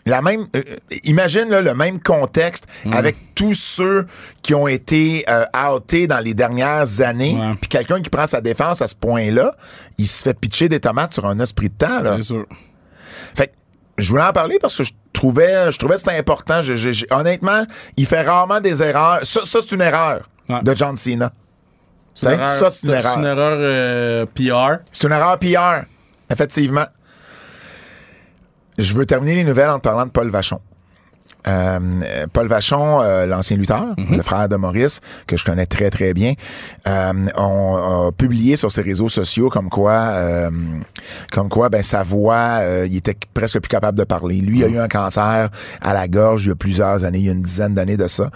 La même, euh, euh, imagine là, le même contexte avec tous ceux qui ont été euh, outés dans les dernières années, Ouais. puis quelqu'un qui prend sa défense à ce point-là, il se fait pitcher des tomates sur un esprit de temps. C'est sûr. Fait que je voulais en parler parce que je trouvais, je trouvais que c'était important. Je- je- je- honnêtement, il fait rarement des erreurs. Ça, ça, c'est une erreur Ouais. de John Cena. C'est une T'sais, erreur- ça, c'est une erreur. C'est une erreur euh, PR. C'est une erreur PR, effectivement. Je veux terminer les nouvelles en parlant de Paul Vachon. Euh, Paul Vachon, euh, l'ancien lutteur, le frère de Maurice, que je connais très très bien, euh, on a publié sur ses réseaux sociaux comme quoi, euh, comme quoi, ben sa voix, il était presque plus capable de parler. Lui il a eu un cancer à la gorge il y a plusieurs années, il y a une dizaine d'années de ça,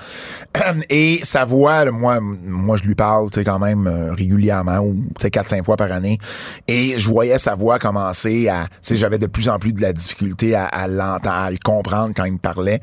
et sa voix, moi, moi je lui parle, tu sais quand même régulièrement ou tu sais quatre cinq fois par année, et je voyais sa voix commencer à, tu sais j'avais de plus en plus de la difficulté à, à l'entendre, à le comprendre quand il me parlait.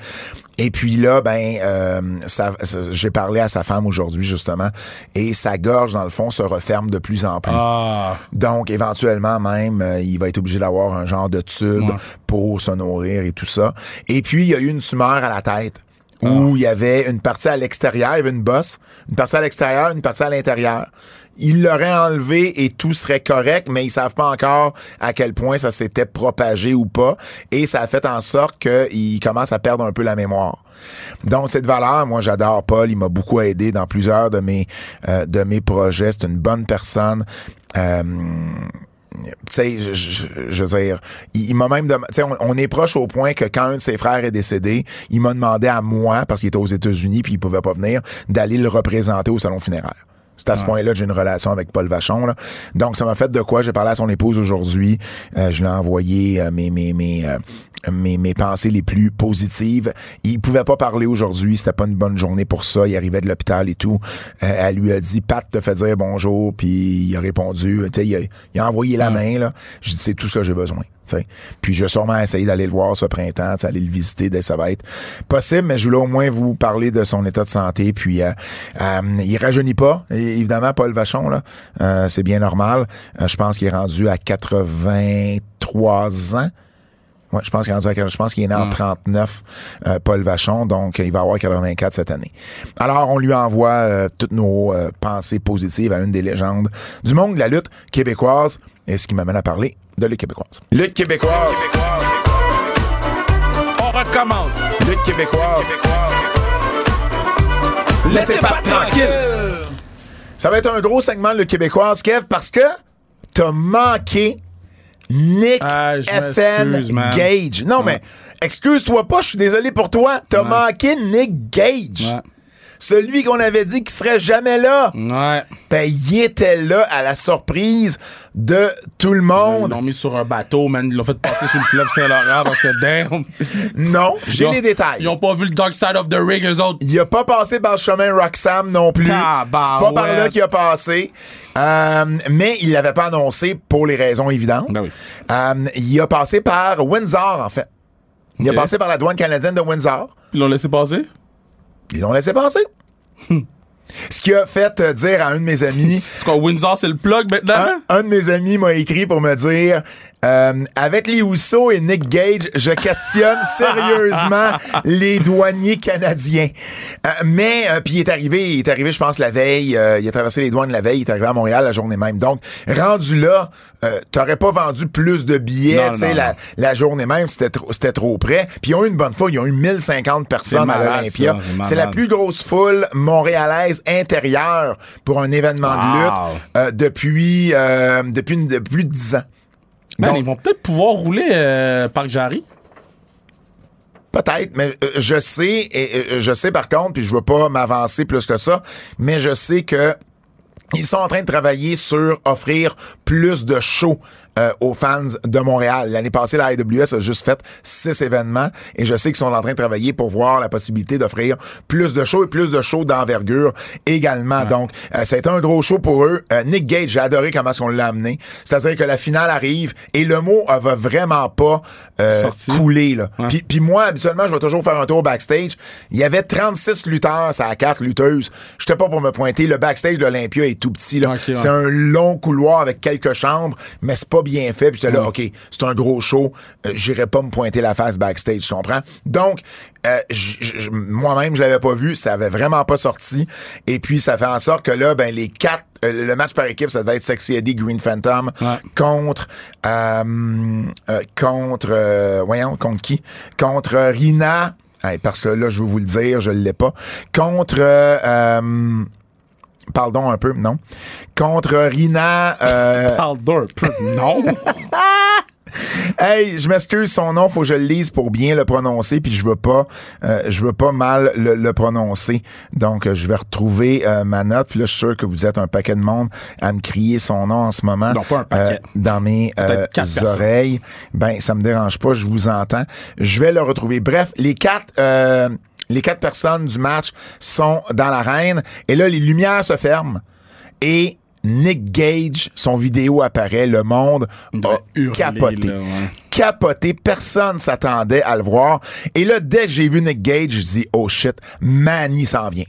Et puis là, ben, euh, ça- ça- j'ai parlé à sa femme aujourd'hui justement, et sa gorge dans le fond se referme de plus en plus. Ah. Donc, éventuellement même, euh, il va être obligé d'avoir un genre de tube Ouais. pour se nourrir et tout ça. Et puis, il y a eu une tumeur à la tête où il y avait une partie à l'extérieur, il y avait une bosse, une partie à l'extérieur, une partie à l'intérieur. Il l'aurait enlevé et tout serait correct, mais ils savent pas encore à quel point ça s'était propagé ou pas. Et ça a fait en sorte qu'il commence à perdre un peu la mémoire. Donc, cette valeur, moi, j'adore Paul. Il m'a beaucoup aidé dans plusieurs de mes, euh, de mes projets. C'est une bonne personne. Euh, tu sais, je, je- je veux dire, il, m'a même dem- tu sais, on, on est proche au point que quand un de ses frères est décédé, il m'a demandé à moi, parce qu'il était aux États-Unis puis il pouvait pas venir, d'aller le représenter au salon funéraire. C'est à ce point-là que j'ai une relation avec Paul Vachon. Là. Donc, ça m'a fait de quoi? J'ai parlé à son épouse aujourd'hui. Euh, je lui ai envoyé euh, mes, mes, mes, euh, mes, mes pensées les plus positives. Il pouvait pas parler aujourd'hui. C'était pas une bonne journée pour ça. Il arrivait de l'hôpital et tout. Euh, elle lui a dit, Pat te fait dire bonjour. Puis il a répondu. Tu sais, il a, il a envoyé la main. Là. Je dis, c'est tout ça que j'ai besoin. Puis je vais sûrement essayer d'aller le voir ce printemps, aller le visiter dès que ça va être possible, mais je voulais au moins vous parler de son état de santé. Puis euh, euh, il rajeunit pas, évidemment, Paul Vachon, là. Euh, c'est bien normal. Euh, je pense qu'il est rendu à 83 ans. Ouais, je pense qu'il est rendu à- je pense qu'il est né en 39, euh, Paul Vachon, donc il va avoir 84 cette année. Alors, on lui envoie euh, toutes nos euh, pensées positives à une des légendes du monde de la lutte québécoise, et ce qui m'amène à parler de lutte québécoise. Lutte québécoise! On recommence. Lutte québécoise! Laissez pas tranquille! Ça va être un gros segment de lutte québécoise, Kev, parce que t'as manqué Nick Ah, FN. Gage. Non, mais excuse-toi pas, je suis désolé pour toi. T'as Ouais. manqué Nick Gage. Ouais. Celui qu'on avait dit qu'il serait jamais là. Ouais. Ben, il était là à la surprise de tout le Ils monde. l'ont mis sur un bateau, man. Ils l'ont fait passer sur le fleuve Saint-Laurent parce que, damn. Non, j'ai Ils les détails. Ils ont pas vu le Dark Side of the Ring, eux autres. Il a pas passé par le chemin Roxham non plus. C'est pas par là qu'il a passé. Euh, mais il l'avait pas annoncé pour les raisons évidentes. Ben oui. Euh, il a passé par Windsor, en fait. Il a passé par la douane canadienne de Windsor. Ils l'ont laissé passer? Ils l'ont laissé passer. Ce qui a fait euh, dire à un de mes amis, Est-ce qu'on Windsor, c'est le plug maintenant? un, un de mes amis m'a écrit pour me dire euh, avec les Housseau et Nick Gage, je questionne sérieusement les douaniers canadiens. Euh, mais euh, puis il est arrivé, il est arrivé, je pense la veille, euh, il a traversé les douanes la veille, il est arrivé à Montréal la journée même. Donc rendu là, euh, t'aurais pas vendu plus de billets, tu sais, la, la journée même, c'était trop, c'était trop près. Puis ils ont eu une bonne fois, ils ont eu 1050 personnes à l'Olympia. ça, c'est C'est la plus grosse foule montréalaise intérieure pour un événement de lutte euh, depuis euh, depuis une- de plus de 10 ans. Man, Donc, ils vont peut-être pouvoir rouler euh, Parc Jarry. Peut-être, mais euh, je sais, et euh, je sais par contre, puis je veux pas m'avancer plus que ça, mais je sais que ils sont en train de travailler sur offrir plus de shows euh, aux fans de Montréal. L'année passée, la AWS a juste fait six événements et je sais qu'ils sont en train de travailler pour voir la possibilité d'offrir plus de shows et plus de shows d'envergure également. Donc, euh, ça a été un gros show pour eux. Euh, Nick Gage, j'ai adoré comment on l'a amené. C'est-à-dire que la finale arrive et le mot euh, va vraiment pas euh, couler. Là. Ouais. Puis, puis moi, habituellement, je vais toujours faire un tour backstage. Il y avait 36 lutteurs, ça a quatre lutteuses. J'étais pas pour me pointer. Le backstage de l'Olympia est tout petit. là. Ouais. C'est un long couloir avec quelques chambres, mais c'est pas bien fait. Puis j'étais là, OK, c'est un gros show. Euh, J'irai pas me pointer la face backstage, tu comprends? Donc, euh, moi-même, je l'avais pas vu. Ça avait vraiment pas sorti. Et puis, ça fait en sorte que là, ben, les quatre, euh, le match par équipe, ça devait être Sexy Eddie Green Phantom Ouais. contre, euh, contre, voyons, contre qui? Contre Rina. Hey, parce que là, je vais vous le dire, je l'ai pas. Contre, euh, pardon un peu, non. Contre Rina, euh, Parle d'un peu. Non. Hey, je m'excuse, son nom, faut que je le lise pour bien le prononcer, puis je veux pas, euh, je veux pas mal le, le prononcer. Donc, euh, je vais retrouver euh, ma note. Puis là, je suis sûr que vous êtes un paquet de monde à me crier son nom en ce moment. Non, pas un paquet. dans mes euh, oreilles. Ben, ça me dérange pas, je vous entends. Je vais le retrouver. Bref, les quatre. Les quatre personnes du match sont dans l'arène et là les lumières se ferment et Nick Gage, son vidéo apparaît, le monde a hurler, capoté là, ouais. capoté. Personne s'attendait à le voir. Et là, dès que j'ai vu Nick Gage, je dis, oh shit, Manny s'en vient.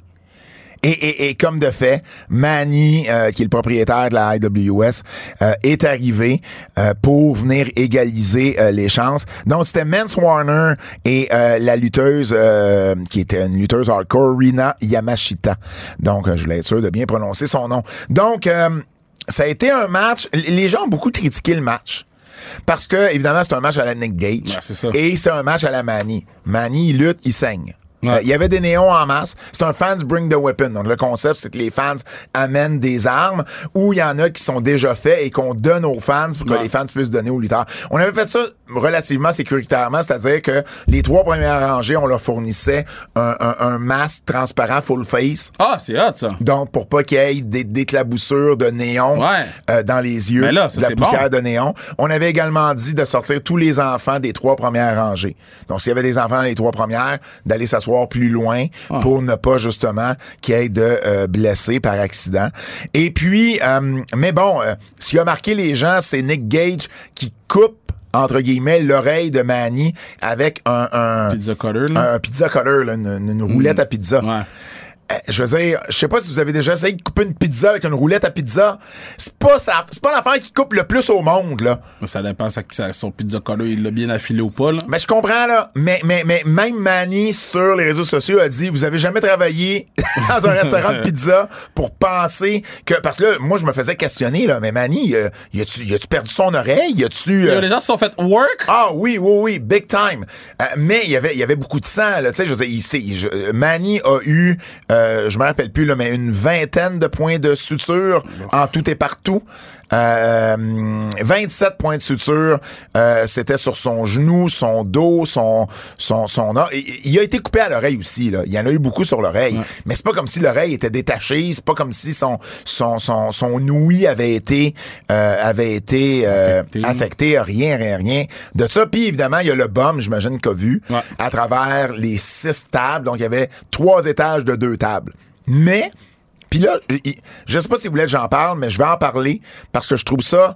Et, et, et comme de fait, Manny, euh, qui est le propriétaire de la IWS, euh, est arrivé euh, pour venir égaliser euh, les chances. Donc, c'était Mance Warner et euh, la lutteuse, euh, qui était une lutteuse hardcore, Rina Yamashita. Donc, je voulais être sûr de bien prononcer son nom. Donc, euh, ça a été un match. Les gens ont beaucoup critiqué le match. Parce que, évidemment, c'est un match à la Nick Gage. Ouais, ça. Et c'est un match à la Manny. Manny, il lutte, il saigne. Ouais. Euh, Il y avait des néons en masse. C'est un fans bring the weapon. Donc, le concept, c'est que les fans amènent des armes ou il y en a qui sont déjà faits et qu'on donne aux fans pour que Ouais. les fans puissent donner aux lutteurs. On avait fait ça relativement sécuritairement, c'est-à-dire que les trois premières rangées, on leur fournissait un, un- un masque transparent full face. Ah, c'est hot, ça. Donc, pour pas qu'il y ait des d'éclaboussures de néon Ouais. euh, dans les yeux, Mais là, ça, de la poussière bon. de néon. On avait également dit de sortir tous les enfants des trois premières rangées. Donc, s'il y avait des enfants dans les trois premières, d'aller s'asseoir plus loin Ah. pour ne pas, justement, qu'il y ait de euh, blessés par accident. Et puis, euh, mais bon, euh, ce qui a marqué les gens, c'est Nick Gage qui coupe entre guillemets, l'oreille de Manny avec un, un, Pizza cutter, là. un pizza cutter, là, une, une roulette à pizza. Ouais. Euh, je veux dire, je sais pas si vous avez déjà essayé de couper une pizza avec une roulette à pizza. C'est pas ça, c'est pas l'affaire qui coupe le plus au monde, là. Ça dépend ça, son pizza cutter, il l'a bien affilé ou pas, là. Mais je comprends, là. Mais, mais, mais même Manny, sur les réseaux sociaux, a dit, vous avez jamais travaillé dans un restaurant de pizza pour penser que, parce que là, moi, je me faisais questionner, là. Mais Manny, euh, y a-tu, y a-tu perdu son oreille? Y a-tu, euh, Les gens se sont fait work? Ah oui, oui, oui, big time. Euh, mais il y avait, il y avait beaucoup de sang. Là, tu sais, je veux dire, il, Manny a eu, euh, je me rappelle plus là, mais une vingtaine de points de suture en tout et partout. Euh, 27 points de suture. Euh, C'était sur son genou, son dos, son son son il- a été coupé à l'oreille aussi. Là. Il y en a eu beaucoup sur l'oreille. Mais c'est pas comme si l'oreille était détachée. C'est pas comme si son son son son ouïe avait été euh, avait été euh, Affecté. affecté. Rien, rien, rien de ça. Puis évidemment, il y a le bum, j'imagine qu'a vu Ouais. à travers les six tables. Donc il y avait trois étages de deux tables. Mais puis là, je sais pas si vous voulez que j'en parle, mais je vais en parler parce que je trouve ça.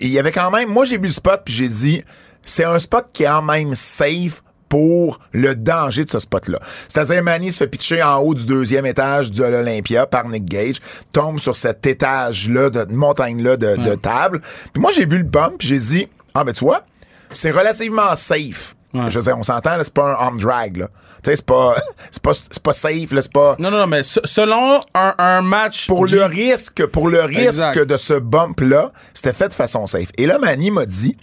Il y avait quand même. Moi, j'ai vu le spot puis j'ai dit, c'est un spot qui est quand même safe pour le danger de ce spot-là. C'est-à-dire, Manny se fait pitcher en haut du deuxième étage de l'Olympia par Nick Gage, tombe sur cet étage-là, de montagne-là de, de table. Puis moi, j'ai vu le bump, puis j'ai dit, ah, ben tu vois, c'est relativement safe. Ouais. Je veux dire, on s'entend, c'est pas un arm drag, là. Tu sais, c'est pas, c'est pas, c'est pas safe, là, c'est pas Non, non, non, mais se- selon un, un match. pour le risque, pour le risque Exact. de ce bump-là, c'était fait de façon safe. Et là, Manny m'a dit,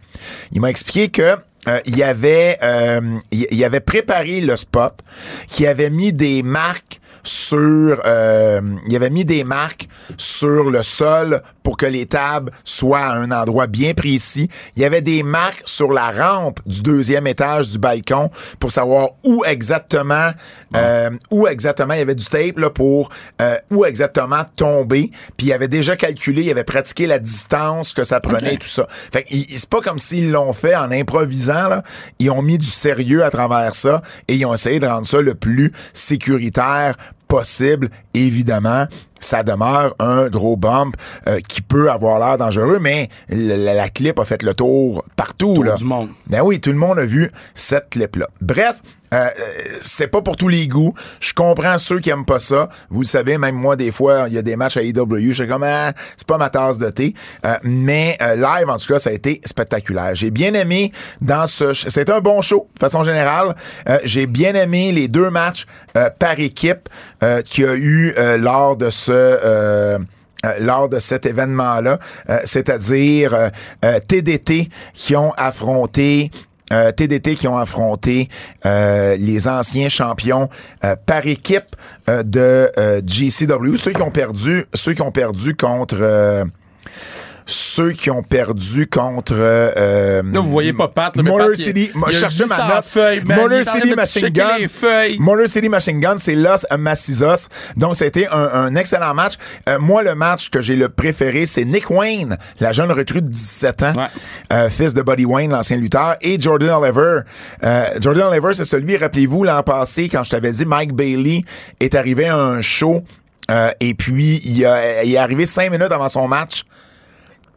il m'a expliqué que euh, il avait euh, il, il avait préparé le spot, qu'il avait mis des marques sur euh, il avait mis des marques sur le sol pour que les tables soient à un endroit bien précis. Il y avait des marques sur la rampe du deuxième étage du balcon pour savoir où exactement euh, où exactement il y avait du tape là pour euh, où exactement tomber. Puis il avait déjà calculé, il avait pratiqué la distance que ça prenait et tout ça. Fait c'est pas comme s'ils l'ont fait en improvisant là. Ils ont mis du sérieux à travers ça et ils ont essayé de rendre ça le plus sécuritaire possible. Évidemment, ça demeure un gros bump euh, qui peut avoir l'air dangereux, mais la, la- la clip a fait le tour partout. Tour là. du monde. Ben oui, tout le monde a vu cette clip-là. Bref, euh, euh, c'est pas pour tous les goûts. Je comprends ceux qui aiment pas ça. Vous le savez, même moi, des fois, il y a des matchs à AEW, je suis comme, ah, c'est pas ma tasse de thé. Euh, mais euh, live, en tout cas, ça a été spectaculaire. J'ai bien aimé dans ce... C'était un bon show, de façon générale. Euh, J'ai bien aimé les deux matchs euh, par équipe euh, qu'il y a eu euh, lors de ce... euh, euh, lors de cet événement-là, euh, c'est-à-dire TDT qui ont affronté TDT qui ont affronté les anciens champions par équipe de GCW, ceux qui ont perdu, ceux qui ont perdu contre ceux qui ont perdu contre euh, Là, vous voyez pas Pat, là, mais Motor Pat, City, il cherchais ma 800 note. man. Motor City Machine feuilles. Motor City Machine Gun, c'est Los Massizos. Donc, été un, un excellent match. Euh, moi, le match que j'ai le préféré, c'est Nick Wayne, la jeune recrue de 17 ans, Ouais. euh, fils de Buddy Wayne, l'ancien lutteur, et Jordan Oliver. Euh, Jordan Oliver, c'est celui, rappelez-vous, l'an passé, quand je t'avais dit Mike Bailey est arrivé à un show, euh, et puis il, a- il est arrivé cinq minutes avant son match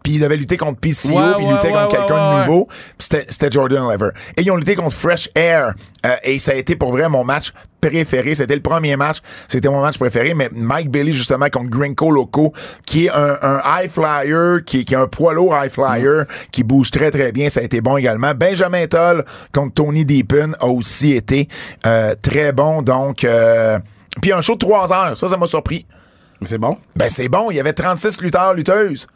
puis il devait lutter contre PCO, puis il ouais, luttait ouais, contre quelqu'un de nouveau, c'était Jordan Lever. Et ils ont lutté contre Fresh Air, euh, et ça a été pour vrai mon match préféré. C'était le premier match, c'était mon match préféré, mais Mike Bailey, justement, contre Grinko Loco, qui est un, un high flyer, qui, qui est un poids lourd high flyer, qui bouge très, très bien, ça a été bon également. Benjamin Toll contre Tony Deepin a aussi été euh, très bon, donc... Euh, puis un show de 3 heures, ça, ça m'a surpris. C'est bon? Ben, c'est bon. Il y avait 36 lutteurs, lutteuses.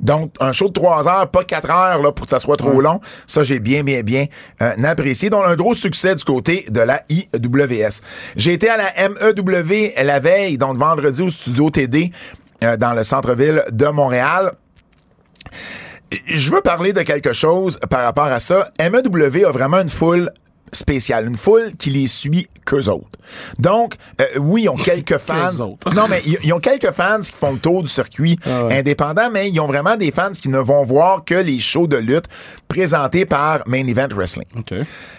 Donc, un show de 3 heures, pas 4 heures là, pour que ça soit trop long. Ça, j'ai bien, bien, bien euh, apprécié. Donc, un gros succès du côté de la IWS. J'ai été à la MEW la veille, donc vendredi au studio TD euh, dans le centre-ville de Montréal. Je veux parler de quelque chose par rapport à ça. MEW a vraiment une foule spéciale, une foule qui les suit qu'eux autres. Donc, euh, oui, ils ont quelques fans. Autres. Non, mais ils, ils ont quelques fans qui font le tour du circuit Ah ouais. indépendant, mais ils ont vraiment des fans qui ne vont voir que les shows de lutte présentés par Main Event Wrestling. OK.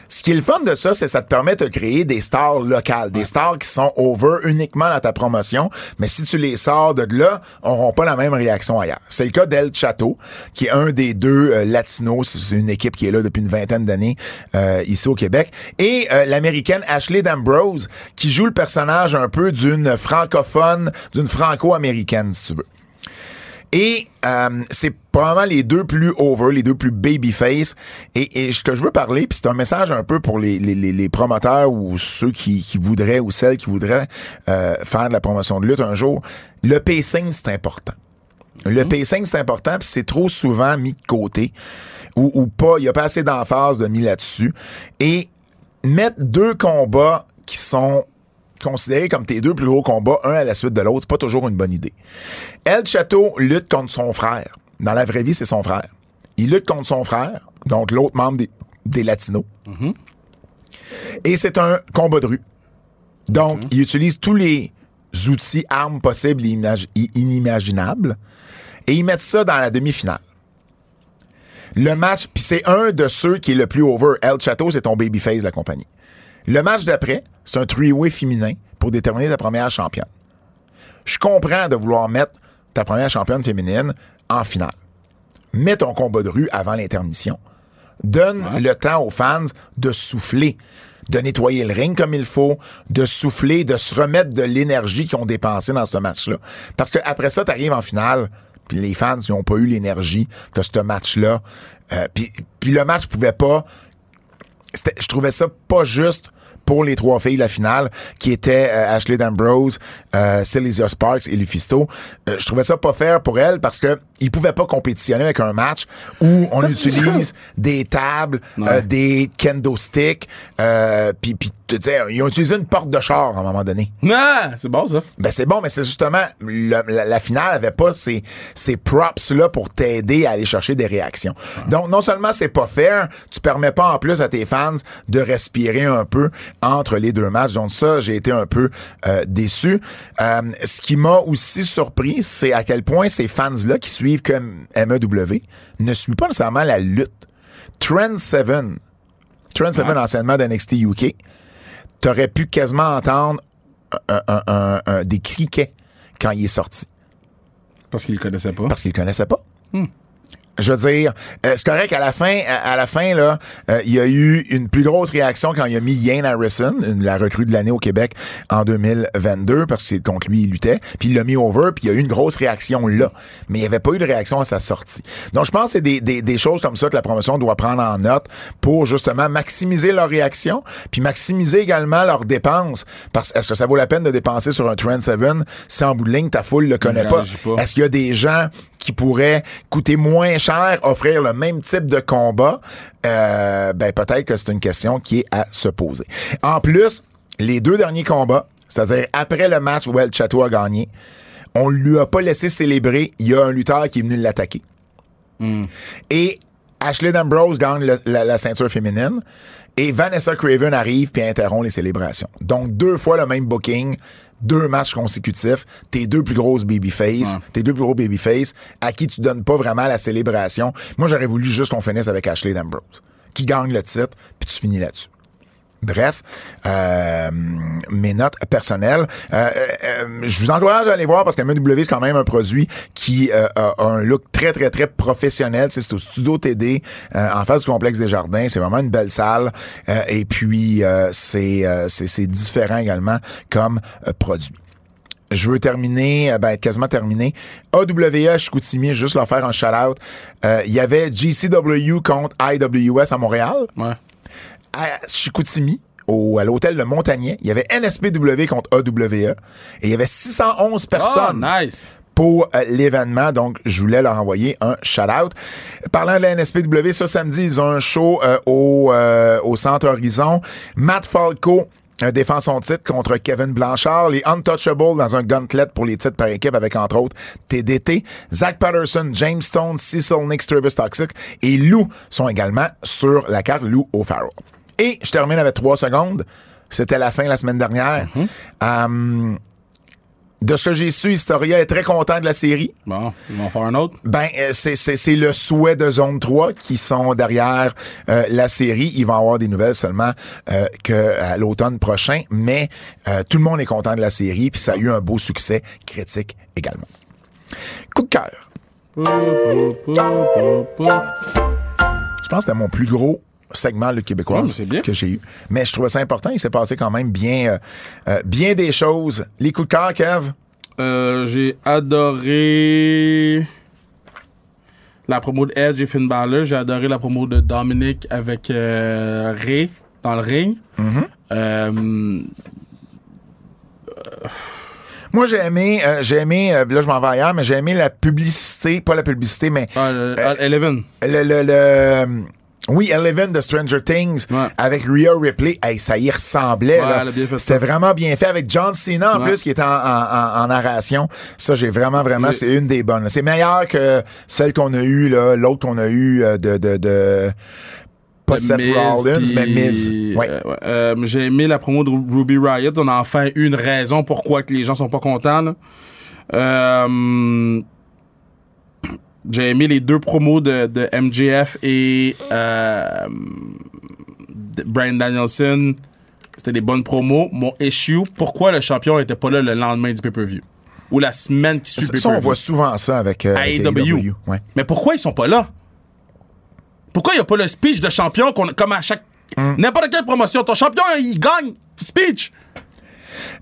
Ce qui est le fun de ça, c'est que ça te permet de créer des stars locales, des stars qui sont over uniquement dans ta promotion, mais si tu les sors de là, n'auront pas la même réaction ailleurs. C'est le cas d'El Chateau, qui est un des deux euh, latinos, c'est une équipe qui est là depuis une vingtaine d'années euh, ici au Québec, et euh, l'américaine Ashley D'Ambrose, qui joue le personnage un peu d'une francophone, d'une franco-américaine, si tu veux. Et euh, c'est probablement les deux plus over, les deux plus babyface. Et, et ce que je veux parler, puis c'est un message un peu pour les, les, les, les promoteurs ou ceux qui, qui voudraient ou celles qui voudraient euh, faire de la promotion de lutte un jour. Le pacing, c'est important. Le pacing, c'est important, puis c'est trop souvent mis de côté ou, ou pas. Il n'y a pas assez d'emphase de mis là-dessus. Et mettre deux combats qui sont considérés comme tes deux plus gros combats, un à la suite de l'autre, c'est pas toujours une bonne idée. El Chateau lutte contre son frère. Dans la vraie vie, c'est son frère. Il lutte contre son frère, donc l'autre membre des, des Latinos. Et c'est un combat de rue. Donc, il utilise tous les outils, armes possibles et inimaginables. Et ils mettent ça dans la demi-finale. Le match, puis c'est un de ceux qui est le plus over. El Chateau, c'est ton babyface de la compagnie. Le match d'après, c'est un three-way féminin pour déterminer ta première championne. Je comprends de vouloir mettre ta première championne féminine en finale. Mets ton combat de rue avant l'intermission. Donne le temps aux fans de souffler, de nettoyer le ring comme il faut, de souffler, de se remettre de l'énergie qu'ils ont dépensée dans ce match-là. Parce que après ça, tu arrives en finale, puis les fans n'ont pas eu l'énergie de ce match-là. Euh, puis, puis le match pouvait pas je trouvais ça pas juste pour les trois filles de la finale, qui étaient euh, Ashley D'Ambrose, euh, Celesia Sparks et Lufisto. Euh, je trouvais ça pas fair pour elles parce que ils pouvaient pas compétitionner avec un match où on utilise des tables, des kendo sticks, puis tu sais, ils ont utilisé une porte de char à un moment donné. Ah, c'est bon ça. Ben c'est bon, mais c'est justement le- la, la finale avait pas ces, ces props là pour t'aider à aller chercher des réactions. Donc non seulement c'est pas fair, tu permets pas en plus à tes fans de respirer un peu entre les deux matchs. Donc ça, j'ai été un peu euh, déçu. Euh, ce qui m'a aussi surpris, c'est à quel point ces fans là qui suivent comme MEW ne suivent pas nécessairement la lutte. Trend 7 Trent Seven, anciennement d'NXT UK, t'aurais pu quasiment entendre un- un- un- un- des criquets quand il est sorti. Parce qu'il le connaissait pas. Parce qu'il le connaissait pas. Je veux dire, euh, c'est correct, à la fin, à, à la fin, là, euh, il y a eu une plus grosse réaction quand il a mis Ian Harrison, une- la recrue de l'année au Québec, en 2022, parce que c'est contre lui il luttait, puis il l'a mis over, puis il y a eu une grosse réaction là. Mais il n'y avait pas eu de réaction à sa sortie. Donc, je pense que c'est des, des, des choses comme ça que la promotion doit prendre en note pour, justement, maximiser leur réaction, puis maximiser également leurs dépenses. Parce est-ce que ça vaut la peine de dépenser sur un Trend 7 si en bout de ligne, ta foule le connaît pas? pas. Est-ce qu'il y a des gens qui pourraient coûter moins cher, offrir le même type de combat? Euh, ben, peut-être que c'est une question qui est à se poser. En plus, les deux derniers combats, c'est-à-dire après le match où El Chateau a gagné, on lui a pas laissé célébrer. Il y a un lutteur qui est venu l'attaquer. Et Ashley D'Ambrose gagne le- la, la ceinture féminine. Et Vanessa Craven arrive puis interrompt les célébrations. Donc, deux fois le même booking, deux matchs consécutifs, tes deux plus grosses babyface, Ouais. tes deux plus gros babyface, à qui tu donnes pas vraiment la célébration. Moi, j'aurais voulu juste qu'on finisse avec Ashley D'Ambrose, qui gagne le titre, puis tu finis là-dessus. Bref, euh, mes notes personnelles. Euh, euh, je vous encourage à aller voir parce que MW, c'est quand même un produit qui a un look très, très, très professionnel. C'est au Studio TD, en face du complexe des Jardins. C'est vraiment une belle salle. Et puis, c'est différent également comme produit. Je veux terminer, ben, quasiment terminé. AWA Chicoutimi, juste leur faire un shout-out. Il y avait GCW contre IWS à Montréal Ouais. À Chicoutimi, au, à l'hôtel Le Montagnier. Il y avait NSPW contre AWA. Et il y avait 611 Oh, personnes nice. pour euh, l'événement. Donc, je voulais leur envoyer un shout-out. Parlant de la NSPW, ce samedi, ils ont un show euh, au, euh, au Centre Horizon. Matt Falco euh, défend son titre contre Kevin Blanchard. Les Untouchables dans un gauntlet pour les titres par équipe avec, entre autres, TDT. Zach Patterson, James Stone, Cecil Nick, Travis Toxic et Lou sont également sur la carte Lou O'Farrell. Et je termine avec trois secondes. C'était la fin la semaine dernière. Euh, de ce que j'ai su, Historia est très content de la série. Bon, ils vont faire un autre? Ben, euh, c'est- c'est c'est le souhait de Zone 3 qui sont derrière euh, la série. Ils vont avoir des nouvelles seulement euh, que à l'automne prochain, mais euh, tout le monde est content de la série, puis ça a eu un beau succès critique également. Coup de cœur. Je pense que c'était mon plus gros segment le québécois que j'ai eu. Mais je trouvais ça important. Il s'est passé quand même bien, euh, euh, bien des choses. Les coups de cœur, Kev? Euh, j'ai adoré la promo de Edge et Finn Balor. J'ai adoré la promo de Dominic avec euh, Ray dans le ring. Euh, Moi, j'ai aimé, euh, j'ai aimé, euh, là, je m'en vais ailleurs, mais j'ai aimé la publicité, pas la publicité, mais ah, ah, Eleven. le, le, le, Oui, Eleven de Stranger Things Ouais. avec Rhea Ripley, hey, ça y ressemblait. Ouais, C'était vraiment bien fait avec John Cena en Ouais. plus qui est en, en- en- en narration. Ça, j'ai vraiment, vraiment, c'est une des bonnes. C'est meilleur que celle qu'on a eue, là, l'autre qu'on a eue euh, de, de, de pas Seth Rollins, mais Miz. Ouais. euh, euh, j'ai aimé la promo de Ru- Ruby Riot. On a enfin eu une raison pourquoi que les gens sont pas contents. là. Euh, j'ai aimé les deux promos de, de MJF et euh, de Brian Danielson. C'était des bonnes promos. Mon issue, pourquoi le champion était pas là le lendemain du pay-per-view? Ou la semaine qui suit le Ça, on pay-per-view? voit souvent ça avec, euh, avec AEW. Ouais. Mais pourquoi ils sont pas là? Pourquoi il n'y a pas le speech de champion qu'on, comme à chaque. Hmm. N'importe quelle promotion, ton champion, il gagne. Speech.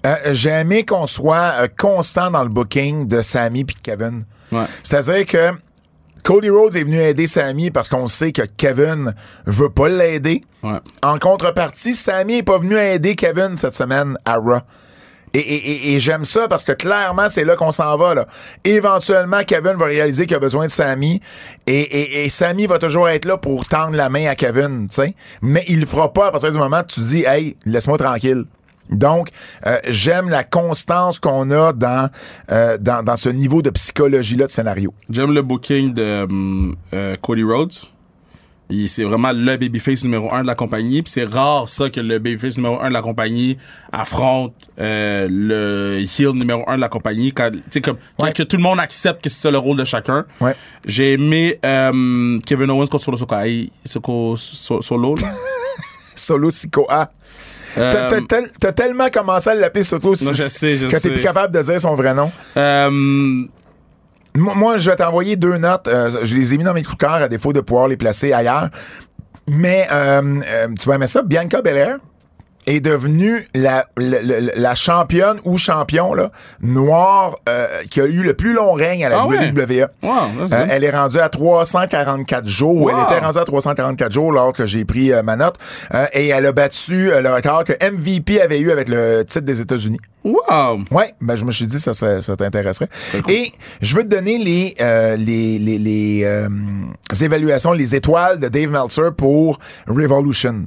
Euh, J'ai aimé qu'on soit constant dans le booking de Sammy puis de Kevin. Ouais. C'est-à-dire que Cody Rhodes est venu aider Sammy parce qu'on sait que Kevin veut pas l'aider. Ouais. En contrepartie, Sammy est pas venu aider Kevin cette semaine à Raw. Et, et- et- et j'aime ça parce que clairement, c'est là qu'on s'en va. Là. Éventuellement, Kevin va réaliser qu'il a besoin de Sammy. Et, et, et Sammy va toujours être là pour tendre la main à Kevin. tu sais. Mais il le fera pas à partir du moment où tu dis Hey, laisse-moi tranquille. Donc, euh, j'aime la constance qu'on a dans, euh, dans, dans ce niveau de psychologie-là de scénario. J'aime le booking de euh, Cody Rhodes. C'est vraiment le babyface numéro un de la compagnie. Puis c'est rare ça que le babyface numéro un de la compagnie affronte le heel numéro un de la compagnie. Quand, comme, Ouais. que tout le monde accepte que c'est ça le rôle de chacun. Ouais. J'ai aimé Kevin Owens contre Solo Sokai. Solo. là. Solo Sikoa. T'as- Euh, T'as tel- t'as tellement commencé à l'appeler Soto Non, je sais, je que t'es plus capable de dire son vrai nom. euh, Moi, moi, je vais t'envoyer deux notes. Euh, je les ai mis dans mes coups de cœur à défaut de pouvoir les placer ailleurs. Mais euh, euh, tu vas aimer ça. Bianca Belair est devenue la, la, la- la championne ou champion là, noire euh, qui a eu le plus long règne à la Ah ouais? WWE. wow, Euh, elle est rendue à 344 jours. Wow. Elle était rendue à 344 jours lors que j'ai pris euh, ma note. Euh, et elle a battu le record que MVP avait eu avec le titre des États-Unis. Wow. Ouais, ben je me suis dit ça, ça, ça t'intéresserait. Et je veux te donner les euh, les les, les, euh, évaluations, les étoiles de Dave Meltzer pour Revolution.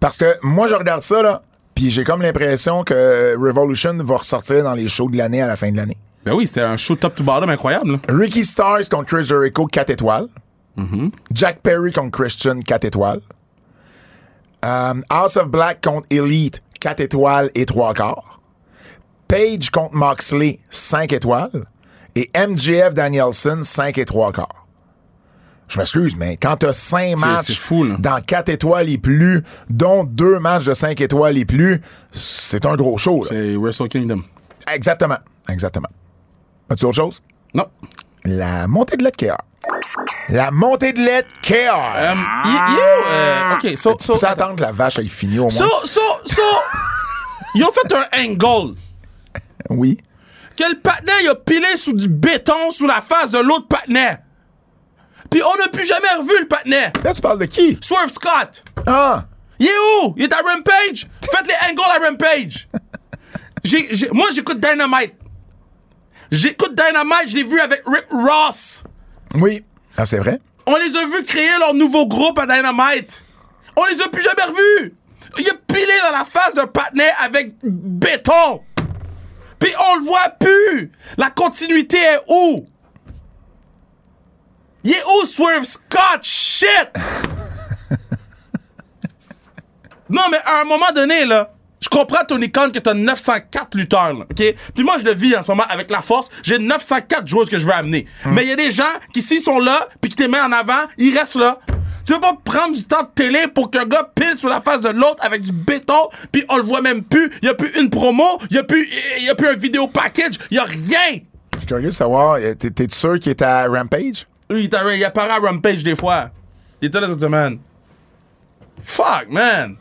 Parce que moi je regarde ça là, puis j'ai comme l'impression que Revolution va ressortir dans les shows de l'année à la fin de l'année. Ben oui, c'était un show top to bottom incroyable. là. Ricky Stars contre Chris Jericho 4 étoiles. Jack Perry contre Christian 4 étoiles. Euh, House of Black contre Elite 4 étoiles et 3 quarts. Page contre Moxley 5 étoiles. Et MJF Danielson 5 et 3 quarts. Je m'excuse, mais quand t'as 5 C'est- matchs fou, dans 4 étoiles et plus, dont 2 matchs de 5 étoiles et plus, c'est un gros show. C'est Wrestle Kingdom. Exactement. Exactement. As-tu autre chose? Non. La montée de lait de KR. La montée de lait de KR. Um, euh, OK, so, tu so, peux attendre que la vache aille finir au moins? so, so, so, ils ont fait un angle. Oui. Que le patinet, il a pilé sous du béton sous la face de l'autre patinet. Puis on n'a plus jamais revu le patinet. Là, tu parles de qui? Swerve Scott. Ah! Il est où? Il est à Rampage? Faites les angles à Rampage. Moi, j'écoute Dynamite. J'écoute Dynamite, je l'ai vu avec Rick Ross. Oui. Ah, c'est vrai? On les a vus créer leur nouveau groupe à Dynamite. On les a plus jamais revus. Il a pilé dans la face d'un patinet avec béton. Puis on le voit plus. La continuité est où? Est où Swerve Scott? Shit! non, mais à un moment donné, là, je comprends, Tony Khan, que t'as 904 lutteurs, là, OK? Puis moi, je le vis en ce moment avec la force. J'ai 904 joueuses que je veux amener. Mais il y a des gens qui, s'ils sont là, puis qui te mettent en avant, ils restent là. Tu veux pas prendre du temps de télé pour qu'un gars pile sur la face de l'autre avec du béton, puis on le voit même plus. Il y a plus une promo, il y a plus, y a plus un vidéo package, il y a rien. Je suis curieux de savoir, euh, t'es sûr qu'il est à Rampage? Lui, il, il apparaît à Rampage des fois. Il était là cette semaine. Fuck, man.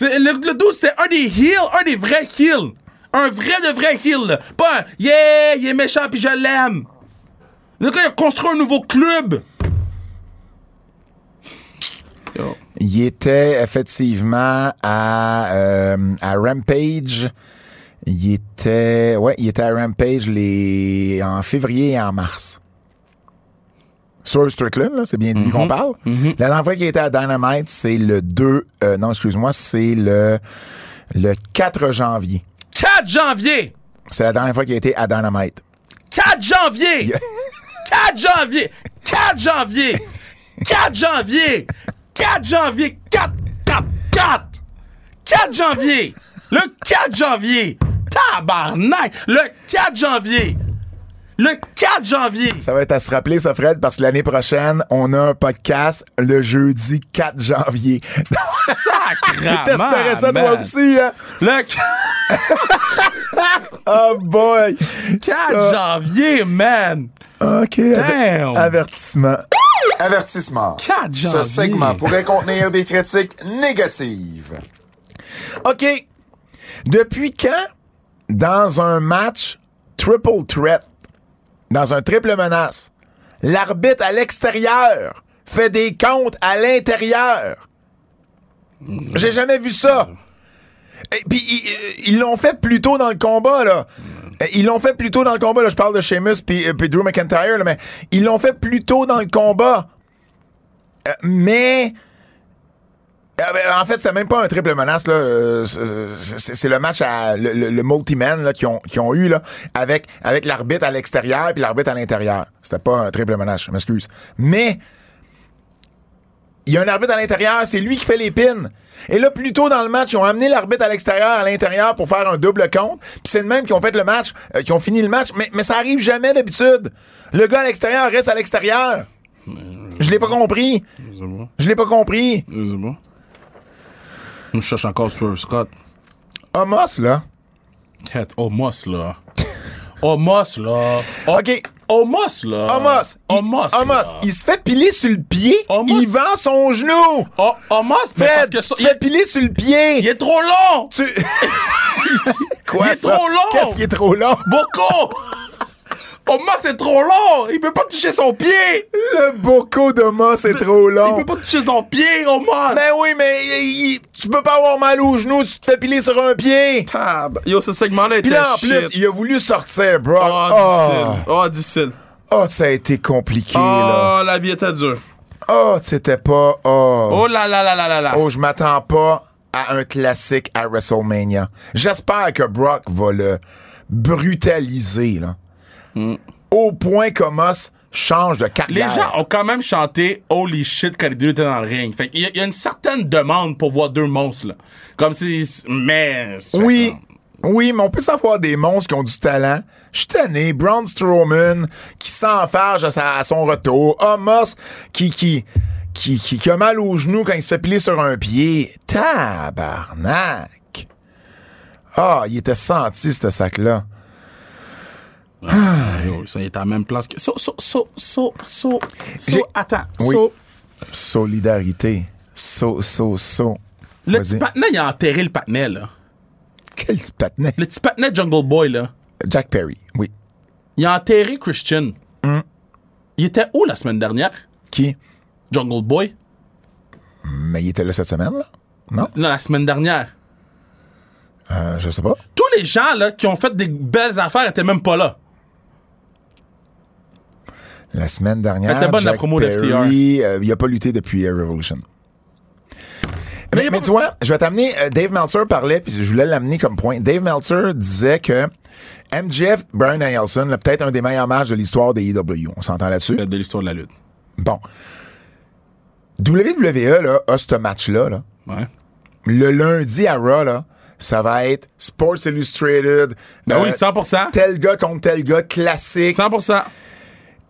Le, le dude, c'était un des heels, un des vrais heels. Un vrai de vrai heel. Pas un yeah, il est méchant puis je l'aime. Le gars, il a construit un nouveau club. Il était effectivement à, euh, à Rampage. Il était, ouais, il était à Rampage les, en février et en mars. Swerve Strickland, là, c'est bien de lui qu'on parle. La dernière fois qu'il était à Dynamite, c'est le 2, euh, non, excuse-moi, c'est le, le 4 janvier. 4 janvier! C'est la dernière fois qu'il a été à Dynamite. 4 janvier! 4 janvier! 4 janvier! 4 janvier! 4 janvier! 4, 4, 4! 4 janvier! Le 4 janvier! Tabarnak! Le 4 janvier! Le 4 janvier! Ça va être à se rappeler, ça, Fred, parce que l'année prochaine, on a un podcast le jeudi 4 janvier. Sacrement! T'espérais ça, toi aussi, hein? Le Oh boy! 4 Ça- janvier, man! OK. Damn! Avertissement. Avertissement. 4 janvier. Ce segment pourrait contenir des critiques négatives. OK. Depuis quand, dans un match triple threat, dans un triple menace, l'arbitre à l'extérieur fait des comptes à l'intérieur? J'ai jamais vu ça. Puis, ils- ils l'ont fait plus tôt dans le combat, là. Euh, Ils l'ont fait plus tôt dans le combat. Je parle de Sheamus euh, puis Drew McIntyre, là, mais ils l'ont fait plus tôt dans le combat. Euh, mais. Euh, ben, en fait, c'était même pas un triple menace, là. Euh, c'est- le match à le, le- le multi-man qu'ils ont, qu'ils ont eu là, avec, avec l'arbitre à l'extérieur puis l'arbitre à l'intérieur. C'était pas un triple menace, je m'excuse. Mais il y a un arbitre à l'intérieur, c'est lui qui fait les pins. Et là, plus tôt dans le match, ils ont amené l'arbitre à l'extérieur, à l'intérieur pour faire un double compte. Puis c'est de même qui ont fait le match, euh, qui ont fini le match. Mais, mais ça arrive jamais d'habitude. Le gars à l'extérieur reste à l'extérieur. Je l'ai pas compris. Je l'ai pas compris. Je cherche encore Swerve Scott. Homos, là. Tête, Homos, là. Homos, là. OK. Homos, là. Homos. Homos. Homos. Il se fait piler sur le pied. Homos. Il vend son genou. Oh, Homos, mais parce Fred, que ça, il, te fais piler sur le pied. il est trop long. Tu... Quoi, Il est ça? trop long. Qu'est-ce qui est trop long? Beaucoup. Homos, c'est trop long. Il peut pas toucher son pied. Le boco d'Homos, c'est trop Il long. peut pas toucher son pied, Homos. Ben oui, mais il- il- tu peux pas avoir mal au genou si tu te fais piler sur un pied. Tab. Yo, ce segment-là était Puis là, en shit. plus, il a voulu sortir, bro. Oh, Oh, difficile. Oh, difficile. Oh, ça a été compliqué, là. Oh, la vie était dure. Oh, c'était pas... Oh. Oh là là là là là là. Oh, je m'attends pas à un classique à WrestleMania. J'espère que Brock va le brutaliser, là. Au point qu'Omos change de Les carrière. gens ont quand même chanté Holy shit quand les deux étaient dans le ring. Fait y, il y a une certaine demande pour voir deux monstres, là. Comme si. Mais. Oui. Oui, mais on peut savoir des monstres qui ont du talent. Je suis tanné. Braun Strowman qui s'enfarge à, sa- à son retour. Homos qui, qui, qui, qui, qui a mal au genou quand il se fait piler sur un pied. Tabarnak. Ah, il était senti, ce sac-là. Yo, ça, il est à la même place que. So, so, so, so, so. so attends. Oui. So, Solidarité. So, so, so. le petit patinet, il a enterré le patinet, là. Quel petit patinet? Le petit patinet Jungle Boy, là. Jack Perry, oui. Il a enterré Christian. Il était où la semaine dernière? Qui? Jungle Boy? Mais il était là cette semaine, là? Non? Non, la semaine dernière. Euh, je sais pas. Tous les gens, là, qui ont fait des belles affaires étaient même pas là. La semaine dernière, bonne, la promo de euh, il a pas lutté depuis euh, Revolution. Mais, mais tu vois, je vais t'amener. euh, Dave Meltzer parlait, puis je voulais l'amener comme point. Dave Meltzer disait que MJF, Brian Danielson, peut-être un des meilleurs matchs de l'histoire des EW. On s'entend là-dessus? De l'histoire de la lutte. Bon. WWE là, a ce match-là. Là. Ouais. Le lundi à Raw, là, ça va être Sports Illustrated. Ben euh, oui, 100%. Tel gars contre tel gars, classique. 100%.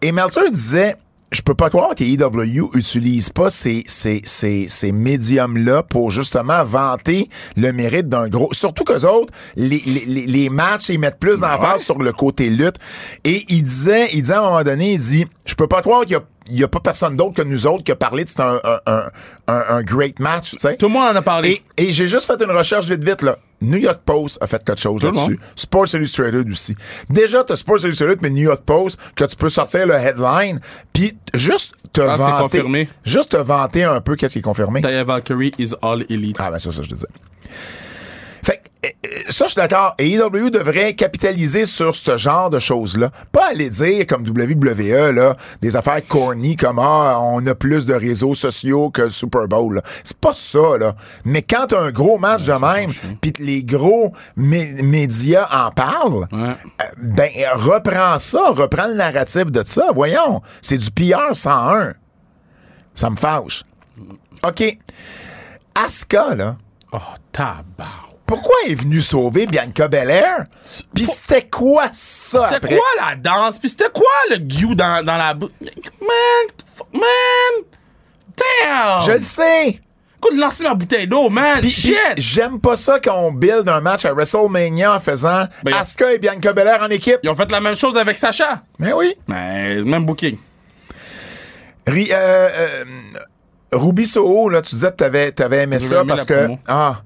Et Meltzer disait, je peux pas croire que EW utilise pas ces, ces, ces, ces médiums-là pour justement vanter le mérite d'un gros. Surtout qu'eux autres, les, les, les- matchs, ils mettent plus d'emphase Ouais. sur le côté lutte. Et il disait, il disait à un moment donné, il dit, je peux pas croire qu'il y a il y a pas personne d'autre que nous autres qui a parlé de c'est un, un, un, un, great match, tu sais. Tout le monde en a parlé. Et, et j'ai juste fait une recherche vite vite là. New York Post a fait quelque chose là-dessus. Sports Illustrated aussi. Déjà, t'as Sports Illustrated, mais New York Post, que tu peux sortir le headline, puis juste te Ah, vanter. confirmé. Juste te vanter un peu qu'est-ce qui est confirmé. Taya Valkyrie is all elite. Ah ben c'est ça, je disais. Fait que, Ça, je suis d'accord. Et EW devrait capitaliser sur ce genre de choses-là. Pas aller dire, comme WWE, là, des affaires corny comme Ah, on a plus de réseaux sociaux que le Super Bowl. C'est pas ça, là. Mais quand t'as un gros match de même, puis que les gros mé- médias en parlent, Ouais. euh, ben, reprends ça, reprends le narratif de ça. Voyons, c'est du PR 101. Ça me fâche. OK. Asuka, là, Oh, tabarou. Pourquoi est venue sauver Bianca Belair? Puis c'était quoi ça C'était quoi la danse? Puis c'était quoi le guillou dans, dans la bouche? Man, man! Damn! Je le sais. Écoute, lancer ma bouteille d'eau, man! Shit! puis J'aime pas ça quand on build un match à WrestleMania en faisant Ben, Asuka et Bianca Belair en équipe. Ils ont fait la même chose avec Sacha. Mais oui. Mais même booking. Ri- euh, euh, Ruby Soho, là, tu disais que t'avais, t'avais aimé ça parce que. Ah,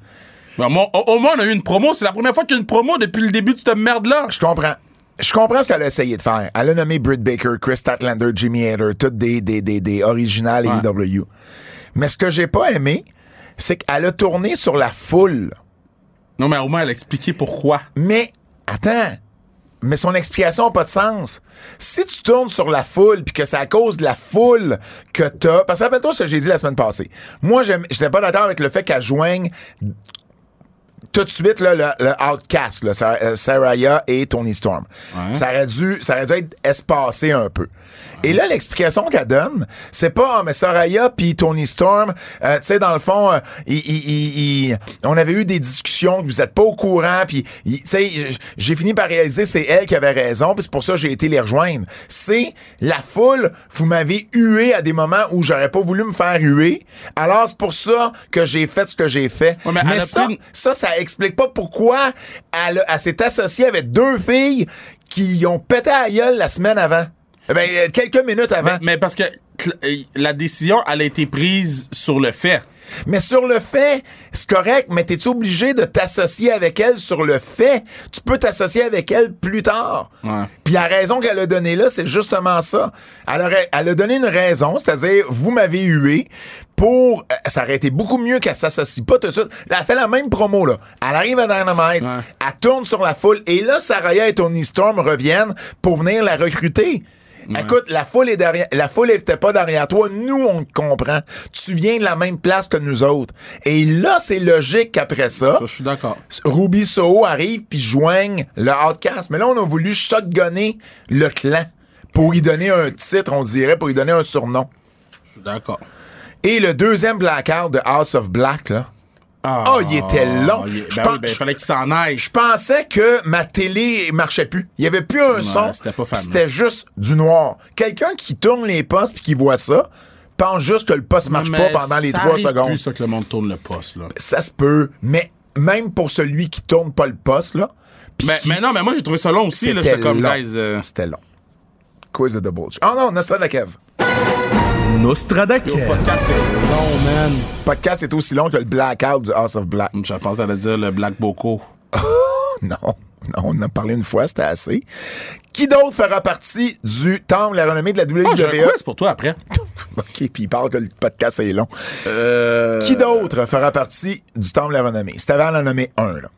Au, moins, on a eu une promo. C'est la première fois qu'il y a une promo depuis le début de cette merde-là. je comprends. Je comprends ce qu'elle a essayé de faire. Elle a nommé Britt Baker, Chris Statlander, Jimmy Hader, toutes des, des, des, des originales Ouais. AEW. Mais ce que j'ai pas aimé, c'est qu'elle a tourné sur la foule. Non, mais au moins, elle a expliqué pourquoi. Mais, attends. Mais son explication n'a pas de sens. Si tu tournes sur la foule puis que c'est à cause de la foule que t'as. Parce que rappelle-toi ce que j'ai dit la semaine passée. Moi, j'étais pas d'accord avec le fait qu'elle joigne tout de suite là, le, le outcast, là, euh, Saraya et Tony Storm. Ouais. Ça, aurait dû, ça aurait dû être espacé un peu. Et là, l'explication qu'elle donne, c'est pas, ah, mais Saraya puis Tony Storm, euh, tu sais, dans le fond, euh, il- il- il- il- on avait eu des discussions, que vous êtes pas au courant, puis, tu sais, j'ai fini par réaliser c'est elle qui avait raison, puis c'est pour ça que j'ai été les rejoindre. C'est la foule, vous m'avez hué à des moments où j'aurais pas voulu me faire huer, alors c'est pour ça que j'ai fait ce que j'ai fait. Ouais, mais ça, ça, ça explique pas pourquoi elle, s'est associée avec deux filles qui ont pété à la gueule la semaine avant. Eh Ben, euh, quelques minutes avant. Mais, mais parce que euh, la décision, elle a été prise sur le fait. Mais sur le fait, c'est correct, mais t'es obligé de t'associer avec elle sur le fait? Tu peux t'associer avec elle plus tard. Ouais. Puis la raison qu'elle a donnée là, c'est justement ça. Elle, aurait- elle a donné une raison, c'est-à-dire, vous m'avez hué pour... euh, Ça aurait été beaucoup mieux qu'elle s'associe pas tout de suite. Elle a fait la même promo, là. Elle arrive à Dynamite, Ouais. elle tourne sur la foule, et là, Saraya et Tony Storm reviennent pour venir la recruter. Écoute, la foule est derrière, la foule était pas derrière toi. Nous, on te comprend. Tu viens de la même place que nous autres. Et là, c'est logique qu'après ça, Ça, je suis d'accord. Ruby Soho arrive puis joigne le Outcast. Mais là, on a voulu shotgunner le clan pour y donner un titre, on dirait, pour y donner un surnom. Je suis d'accord. Et le deuxième placard de House of Black, là, Ah, Oh, il était long. il- Je ben oui, ben, il fallait qu'il s'en aille. je pensais que ma télé marchait plus. Il y avait plus un son. c'était. C'était juste du noir. Quelqu'un qui tourne les postes puis qui voit ça, pense juste que le poste marche Mais pas pendant les trois secondes. plus ça que le monde tourne le poste, là. Ça se peut, mais même pour celui qui tourne pas le poste, là. Mais, qui- mais non, mais moi, j'ai trouvé ça long aussi, là. C'était J'étais comme, long. guys... euh, C'était long. Quiz de J. Oh non, Nostradakev. Nostradakev. Yo, podcast, c'est long, man. Podcast est aussi long que le Blackout du House of Black. Je pensais que t'allais dire le Black Boko. Non, non, on en a parlé une fois, c'était assez. Qui d'autre fera partie du temple, la renommée de la WWE? Ah, j'ai un quiz pour toi après. OK, puis il parle que le podcast est long. Euh... Qui d'autre fera partie du temple, la renommée? Si t'avais à en nommer un, là.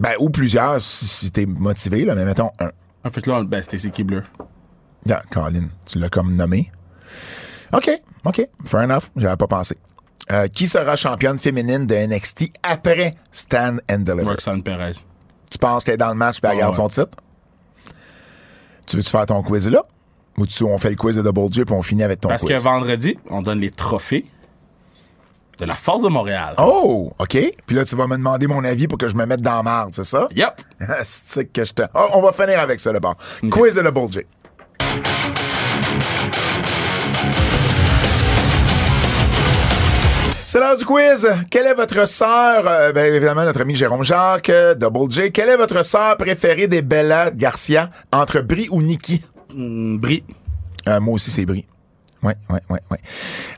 Ben, ou plusieurs, si, si t'es motivé, là, mais mettons un. En fait, là, ben, c'était qui bleu. Ah, Colin, tu l'as comme nommé. OK, OK, fair enough, j'avais pas pensé. Euh, qui sera championne féminine de NXT après Stand and Deliver? Roxanne Perez. Tu penses qu'elle est dans le match et elle Ah garde son titre? Tu veux-tu faire ton quiz là? Ou tu, on fait le quiz de Double J puis on finit avec ton Parce que quiz? vendredi, on donne les trophées de la Force de Montréal. Oh, OK. Puis là, tu vas me demander mon avis pour que je me mette dans marde, c'est ça? Yep. C'est que je te... Oh, on va finir avec ça, d'abord. Quiz de Double J. C'est l'heure du quiz. Quelle est votre sœur, euh, ben, évidemment notre ami Jérôme Jacques, euh, Double J, quelle est votre sœur préférée des Bella Garcia entre Brie ou Nikki? Mm, Brie. Euh, moi aussi, c'est Brie. Oui, oui, oui, oui.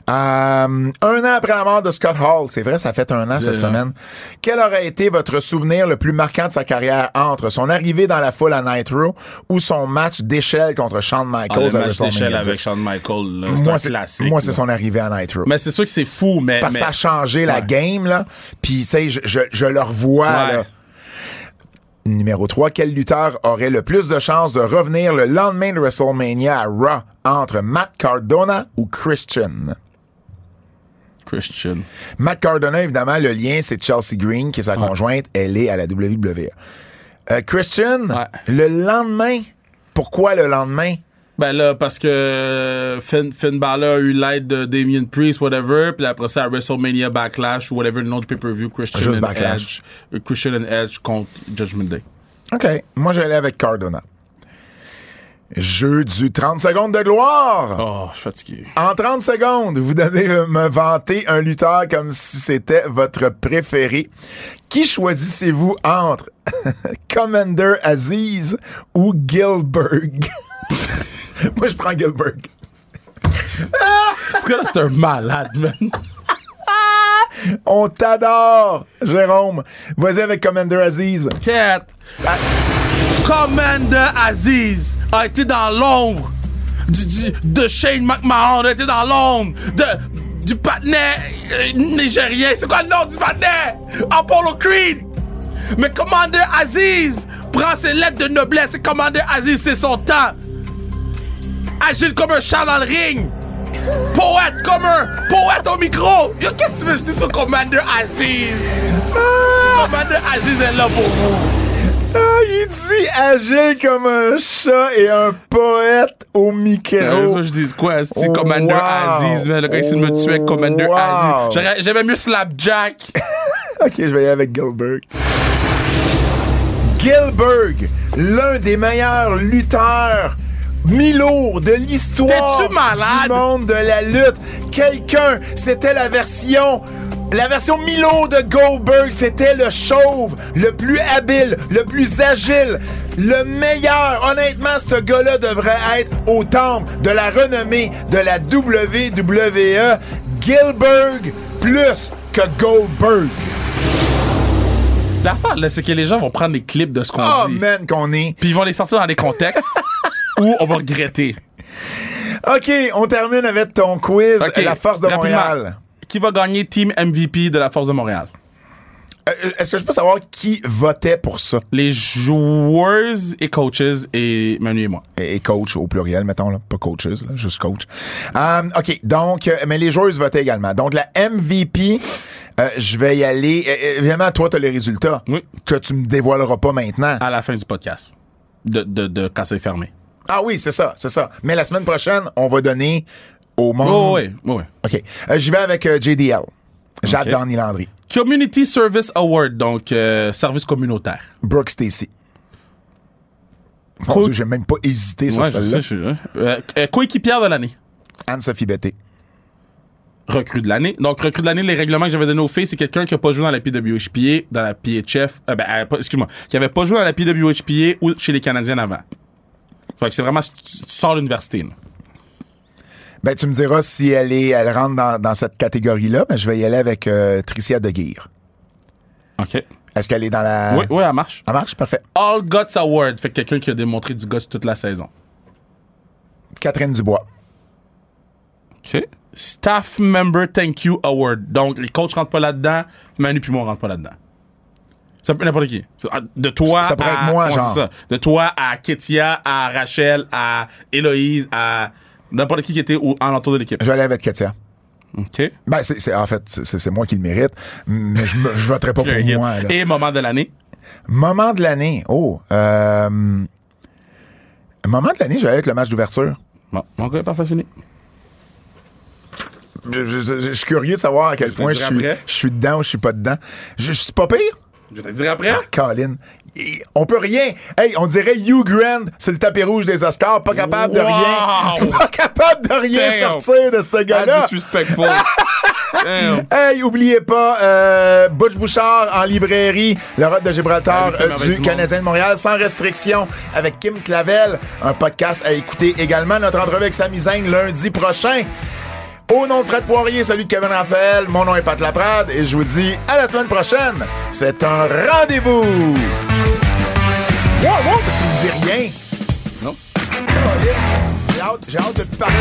Euh, un an après la mort de Scott Hall, c'est vrai, ça fait un an cette Yeah. semaine. Quel aurait été votre souvenir le plus marquant de sa carrière entre son arrivée dans la foule à Nitro ou son match d'échelle contre Shawn Ah, Michaels le à match d'échelle 10? avec Shawn Michaels, c'est Moi, un c'est, classique. moi, c'est là. son arrivée à Nitro. Mais c'est sûr que c'est fou, mais. Parce que mais- ça a changé la game, là. Puis, tu sais, je, je, je le revois, Ouais. là. Numéro 3, quel lutteur aurait le plus de chances de revenir le lendemain de WrestleMania à Raw entre Matt Cardona ou Christian? Christian. Matt Cardona, évidemment, le lien, c'est Chelsea Green, qui est sa conjointe. Elle est à la WWE. Euh, Christian, Ouais. le lendemain, pourquoi le lendemain? Ben là, parce que Finn, Finn Balor a eu l'aide de Damien Priest, whatever, puis après ça, à WrestleMania Backlash, ou whatever le nom du pay-per-view, Christian Juste and Backlash. Edge, euh, Christian and Edge contre Judgment Day. OK. Moi, j'allais avec Cardona. Jeu du 30 secondes de gloire. Oh, je suis fatigué. En 30 secondes, vous devez me vanter un lutteur comme si c'était votre préféré. Qui choisissez-vous entre Commander Aziz ou Gilbert? Moi, je prends Gilbert. Ce gars-là, c'est un malade, man. On t'adore, Jérôme. Vas-y avec Commander Aziz. Cat. Commander Aziz a été dans l'ombre de Shane McMahon, a été dans l'ombre du patinet euh, nigérien. C'est quoi le nom du patinet? Apollo Creed. Mais Commander Aziz prend ses lettres de noblesse et Commander Aziz, c'est son temps. Agile comme un chat dans le ring. Poète comme un poète au micro. Yo, qu'est-ce que tu veux que je dise sur Commander Aziz? Commander Aziz est là pour vous. Ah, il dit agile comme un chat et un poète au micro. Euh, ça, je dis quoi? C'est Oh, Commander wow. Aziz, man? Le gars, il me tuer Commander Wow. Aziz. J'aimais mieux Slapjack. Ok, je vais y aller avec Gilbert. Gilbert, l'un des meilleurs lutteurs mi-lourds de l'histoire du monde de la lutte. Quelqu'un, c'était la version... La version Milo de Goldberg, c'était le chauve, le plus habile, le plus agile, le meilleur. Honnêtement, ce gars-là devrait être au temple de la renommée de la WWE. Gilbert plus que Goldberg. L'affaire, là, c'est que les gens vont prendre des clips de ce qu'on Oh dit. man qu'on est. Puis ils vont les sortir dans des contextes où on va regretter. OK, on termine avec ton quiz Ok, La Force de. Montréal. Qui va gagner Team MVP de la Force de Montréal? Euh, Est-ce que je peux savoir qui votait pour ça? Les joueurs et coaches et Manu et moi. Et et coach au pluriel, mettons, là. pas coaches, là, juste coach. Euh, OK, donc, euh, mais les joueuses votaient également. Donc, la MVP, euh, je vais y aller. Euh, euh, évidemment, toi, tu as les résultats Oui. que tu me dévoileras pas maintenant. À la fin du podcast. De, de, de quand c'est fermé. Ah oui, c'est ça, c'est ça. Mais la semaine prochaine, on va donner au Oh, monde. oui, oui, oui. OK. Euh, J'y vais avec euh, JDL. Jade OK. Donny Landry. Community Service Award, donc euh, service communautaire. Brooke Stacy. Mon. Dieu, j'ai même pas hésité sur Ouais, celle-là. je euh, coéquipière de l'année. Anne-Sophie Betté. recrue de l'année. Donc, recrue de l'année, les règlements que j'avais donnés aux filles, c'est quelqu'un qui a pas joué dans la PWHPA, dans la PHF, euh, ben, excuse-moi, qui avait pas joué dans la PWHPA ou chez les Canadiens avant. Fait que c'est vraiment, tu sors l'université. Ben, tu me diras si elle est, elle rentre dans, dans cette catégorie-là, mais je vais y aller avec euh, Tricia De Guire. OK. Est-ce qu'elle est dans la. Oui, oui, elle marche. Ça marche? Parfait. All Guts Award, fait que quelqu'un qui a démontré du gosse toute la saison. Catherine Dubois. OK. Staff Member Thank You Award. Donc, les coachs rentrent pas là-dedans, Manu puis moi on rentre pas là-dedans. Ça peut n'importe qui. De toi Ça pourrait à, être moi, genre. ça? De toi à Ketia, à Rachel, à Héloïse, à n'importe qui qui était au, en entour de l'équipe. Je vais aller avec Katia. OK. Ben, c'est, en fait, c'est, moi qui le mérite, mais je, me- je voterai pas pour moi. là. Et moment de l'année? Moment de l'année. Oh. Euh, moment de l'année, je vais aller avec le match d'ouverture. Bon, OK, parfait, fini. Je, je- je- je suis curieux de savoir à quel point je suis, je suis dedans ou je suis pas dedans. Je, je suis pas pire? Je te le dirai après. Colin. Et On peut rien. Hey, on dirait Hugh Grant sur le tapis rouge des Oscars, pas capable de rien. Pas capable de rien Damn. sortir de ce gars-là. disrespectful. Hey, oubliez pas, euh, Butch Bouchard en librairie, le de Gibraltar Ah, euh, du du Canadien de Montréal, sans restriction, avec Kim Clavel, un podcast à écouter également. Notre entrevue avec Sami Zayn lundi prochain. Au nom de Fred Poirier, celui de Kevin Raphaël, mon nom est Pat Laprade et je vous dis à la semaine prochaine. C'est un rendez-vous. Wow, wow, tu me dis rien. Non. J'ai hâte, j'ai hâte de te parler.